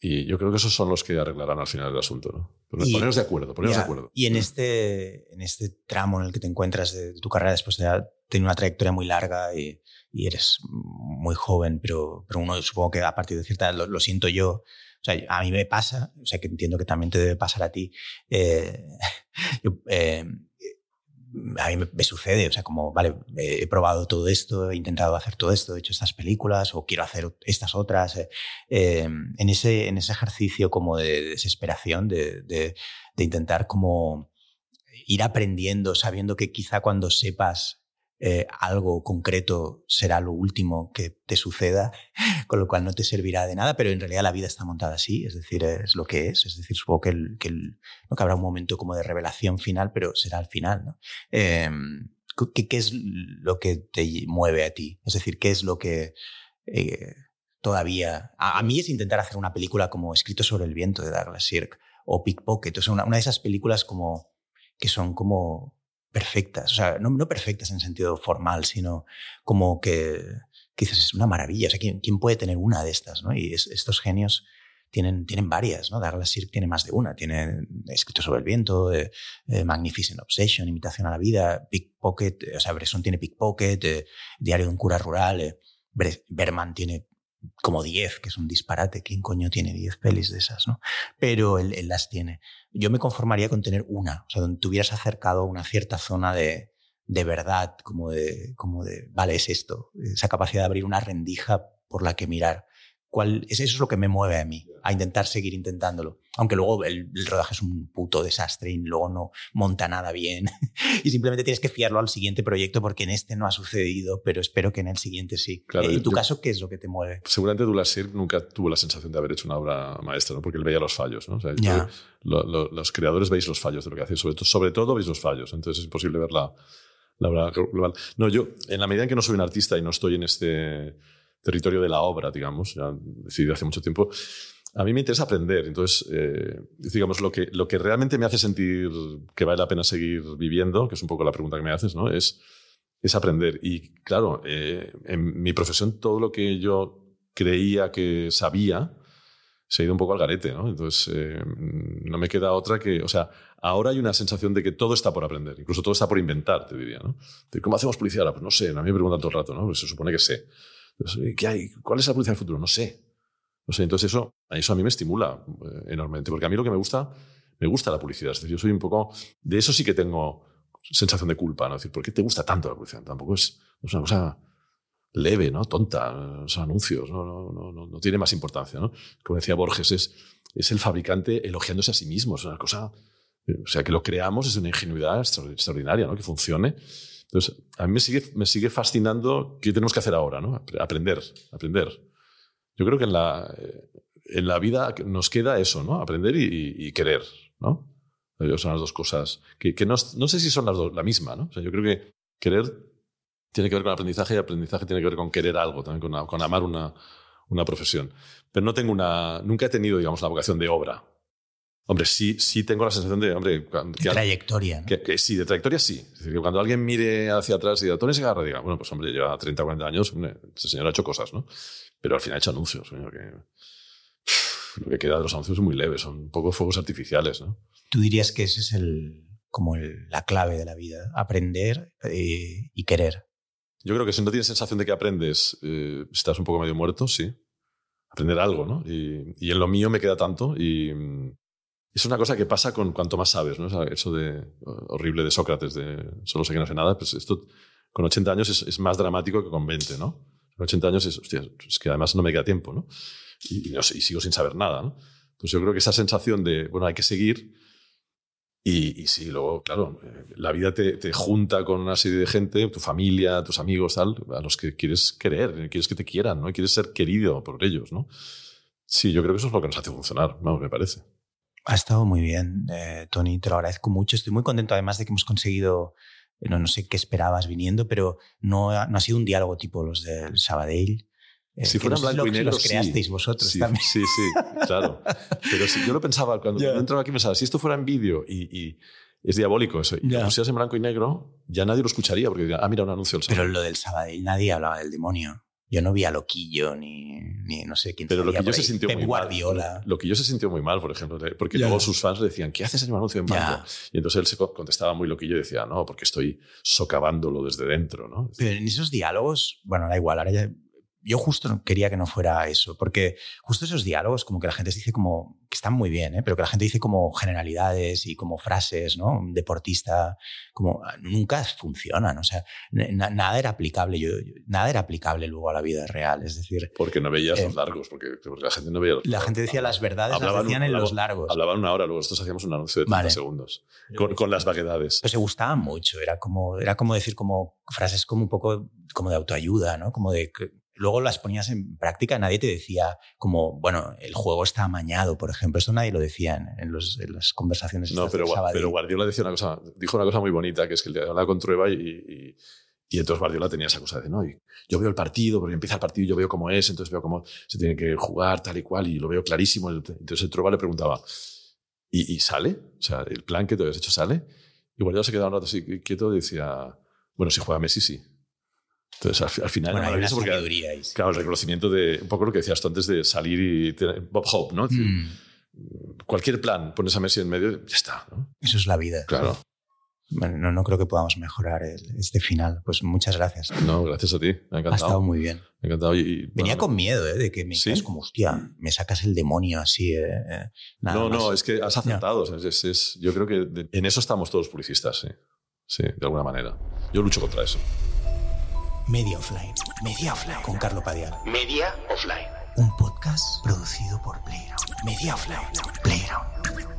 D: Y yo creo que esos son los que arreglarán al final el asunto. ¿no?
A: Y-
D: Ponernos de acuerdo, ponernos
A: Ya,
D: de acuerdo.
A: Y en este, en este tramo en el que te encuentras de, de tu carrera, después de tenido una trayectoria muy larga y, y eres muy joven, pero, pero uno supongo que a partir de cierta edad, lo, lo siento yo, o sea, a mí me pasa, o sea, que entiendo que también te debe pasar a ti. eh, yo, eh, a mí me, me sucede, o sea, como, vale, he probado todo esto, he intentado hacer todo esto, he hecho estas películas o quiero hacer estas otras. eh, eh, en, ese, en ese ejercicio como de desesperación, de, de, de intentar como ir aprendiendo, sabiendo que quizá cuando sepas eh, algo concreto será lo último que te suceda, con lo cual no te servirá de nada, pero en realidad la vida está montada así, es decir, es lo que es, es decir, supongo que, que, ¿no? habrá un momento como de revelación final, pero será al final. ¿no? Eh, ¿qué, ¿Qué es lo que te mueve a ti? Es decir, ¿qué es lo que... Eh, todavía. A, mí es intentar hacer una película como Escrito sobre el viento de Douglas Sirk o Pickpocket, o sea, una de esas películas como que son como perfectas, o sea, no, perfectas en sentido formal, sino como que, que dices, es una maravilla, o sea, ¿quién, puede tener una de estas? ¿no? Y es, estos genios tienen, tienen varias, ¿no? Douglas Sirk tiene más de una, tiene Escrito sobre el viento, eh, eh, Magnificent Obsession, Imitación a la vida, Pickpocket, o sea, Bresson tiene Pickpocket, eh, Diario de un cura rural, Berman tiene como 10, que es un disparate. ¿Quién coño tiene 10 pelis de esas? ¿no? Pero él, él, las tiene. Yo me conformaría con tener una, o sea, donde te hubieras acercado a una cierta zona de, de verdad, como de, como de, vale, es esto, esa capacidad de abrir una rendija por la que mirar. ¿Cuál, eso es lo que me mueve a mí, a intentar seguir intentándolo. Aunque luego el, el, rodaje es un puto desastre y luego no monta nada bien. y simplemente tienes que fiarlo al siguiente proyecto porque en este no ha sucedido, pero espero que en el siguiente sí.
D: Claro,
A: eh, ¿En tu
D: yo,
A: caso qué es lo que te mueve?
D: Seguramente Douglas Sirk nunca tuvo la sensación de haber hecho una obra maestra, ¿no? porque él veía los fallos. ¿no? O sea, yeah. lo, lo, los creadores veis los fallos de lo que hacéis, sobre, todo, sobre todo veis los fallos. Entonces es imposible ver la, la obra global. No, yo, en la medida en que no soy un artista y no estoy en este territorio de la obra, digamos, ya decidí hace mucho tiempo, a mí me interesa aprender. Entonces, eh, digamos, lo que, lo que realmente me hace sentir que vale la pena seguir viviendo, que es un poco la pregunta que me haces, ¿no? es, es aprender. Y claro, eh, en mi profesión todo lo que yo creía que sabía, se ha ido un poco al garete, ¿no? Entonces, eh, no me queda otra que, o sea, ahora hay una sensación de que todo está por aprender, incluso todo está por inventar, te diría, ¿no? ¿Cómo hacemos publicidad ahora? Pues no sé, a mí me preguntan todo el rato, ¿no? Pues se supone que sé. ¿Qué hay? ¿Cuál es la publicidad del futuro? No sé. No sé, entonces eso, eso a mí me estimula eh, enormemente, porque a mí lo que me gusta, me gusta la publicidad. Es decir, yo soy un poco, de eso sí que tengo sensación de culpa, ¿no? Es decir, ¿por qué te gusta tanto la publicidad? Tampoco es, es una cosa leve, ¿no? Tonta, son anuncios, ¿no? No, no, no, tiene más importancia, ¿no? Como decía Borges, es, es el fabricante elogiándose a sí mismo, es una cosa, o sea, que lo creamos es una ingenuidad extraordinaria, ¿no? Que funcione. Entonces, a mí me sigue, me sigue fascinando qué tenemos que hacer ahora, ¿no? Aprender, aprender. Yo creo que en la, en la vida nos queda eso, ¿no? Aprender y, querer, ¿no? Son las dos cosas que, que no, no, sé si son las dos la misma, ¿no? O sea, yo creo que querer tiene que ver con aprendizaje y aprendizaje tiene que ver con querer algo, también con, con amar una, una, profesión. Pero no tengo una, nunca he tenido, digamos, la vocación de obra. Hombre, sí, sí tengo la sensación de, hombre,
A: que, trayectoria. ¿no?
D: Que, sí, de trayectoria sí. Es decir, que cuando alguien mire hacia atrás y diga, Tony Segarra, diga, bueno, pues hombre, lleva 30 o 40 años, hombre, ese señor ha hecho cosas, ¿no? Pero al final ha hecho anuncios, señor, que lo que queda de los anuncios es muy leve, son un poco fuegos artificiales, ¿no?
A: Tú dirías que ese es el, como la clave de la vida, aprender eh, y querer.
D: Yo creo que si no tienes sensación de que aprendes, eh, estás un poco medio muerto, sí. Aprender algo, ¿no? Y, y, en lo mío me queda tanto y mm, es una cosa que pasa con cuanto más sabes, ¿no? Eso de horrible de Sócrates, de solo sé que no sé nada, pues esto con 80 años es, más dramático que con 20, ¿no? Con 80 años es, hostia, es que además no me queda tiempo, ¿no? Y, no y sigo sin saber nada, ¿no? Entonces yo creo que esa sensación de, bueno, hay que seguir, y, y, sí, luego, claro, eh, la vida te, junta con una serie de gente, tu familia, tus amigos, tal, a los que quieres querer, quieres que te quieran, ¿no? quieres ser querido por ellos, ¿no? Sí, yo creo que eso es lo que nos hace funcionar, vamos, me parece.
A: Ha estado muy bien, eh, Tony, te lo agradezco mucho. Estoy muy contento además de que hemos conseguido, no, no sé qué esperabas viniendo, pero no, no ha sido un diálogo tipo los del Sabadell,
D: eh, si fuera blanco y negro,
A: los creasteis
D: sí.
A: vosotros
D: sí,
A: también.
D: Sí, sí, claro. Pero si, yo lo pensaba, cuando yeah. entraba aquí pensaba, si esto fuera en vídeo y, y, es diabólico eso, y yeah. lo pusieras en blanco y negro, ya nadie lo escucharía, porque diría, ah, mira, un anuncio del
A: Pero lo del Sabadell, nadie hablaba del demonio. Yo no vi a Loquillo ni, ni no sé quién
D: Pero lo que yo se sintió
A: Pep
D: muy
A: Guardiola.
D: mal. Lo que yo se sintió muy mal, por ejemplo, porque yeah. todos sus fans le decían, ¿qué haces en un anuncio en blanco? Y entonces él se contestaba muy loquillo y decía, no, porque estoy socavándolo desde dentro, ¿no?
A: Pero en esos diálogos, bueno, da igual, ahora ya yo justo quería que no fuera eso, porque justo esos diálogos, como que la gente dice como, que están muy bien, ¿eh? pero que la gente dice como generalidades y como frases, ¿no? Un deportista, como nunca funcionan, o sea, na nada era aplicable, yo, yo, nada era aplicable luego a la vida real, es decir...
D: Porque no veías eh, los largos, porque, porque, la gente no veía los
A: La gente decía las verdades, hablaban, las decían en los largos.
D: Hablaban una hora, luego nosotros hacíamos un anuncio de 30 vale. segundos, con, con, las vaguedades.
A: Pues se gustaban mucho, era como, era como decir como frases como un poco como de autoayuda, ¿no? Como de luego las ponías en práctica, nadie te decía como, bueno, el juego está amañado, por ejemplo. Esto nadie lo decía en, en, los, en las conversaciones.
D: No, pero, pero, Guardiola decía una cosa, dijo una cosa muy bonita, que es que hablaba con Trueba y, y, y, entonces Guardiola tenía esa cosa de, no, yo veo el partido, porque empieza el partido y yo veo cómo es, entonces veo cómo se tiene que jugar tal y cual y lo veo clarísimo. Entonces el Trueba le preguntaba, ¿y, y sale? O sea, ¿el plan que tú has hecho sale? Y Guardiola se quedaba un rato así quieto y decía, bueno, si juega Messi, sí. Entonces, al, al final,
A: bueno, hay una
D: porque,
A: ahí.
D: claro, el reconocimiento de un poco lo que decías tú antes de salir y tener Bob Hope, ¿no?
A: Mm.
D: Cualquier plan, pones a Messi en medio, ya está, ¿no?
A: Eso es la vida.
D: Claro.
A: Bueno, no, no creo que podamos mejorar el, este final. Pues muchas gracias.
D: No, gracias a ti. Me ha encantado.
A: Ha estado muy bien.
D: Me ha encantado. Y, y,
A: Venía
D: bueno,
A: con miedo, ¿eh? De que me
D: ¿Sí?
A: como, hostia, me sacas el demonio así. Eh, eh, nada
D: no,
A: más.
D: no, es que has acertado. Es, es, es, yo creo que de, en eso estamos todos publicistas, sí. Sí, de alguna manera. Yo lucho contra eso.
A: Media Offline. Media Offline. Con Carlo Padial.
B: Media Offline.
A: Un podcast producido por Playground. Media Offline. Playground.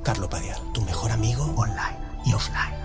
A: Carlo Padial, tu mejor amigo online y offline.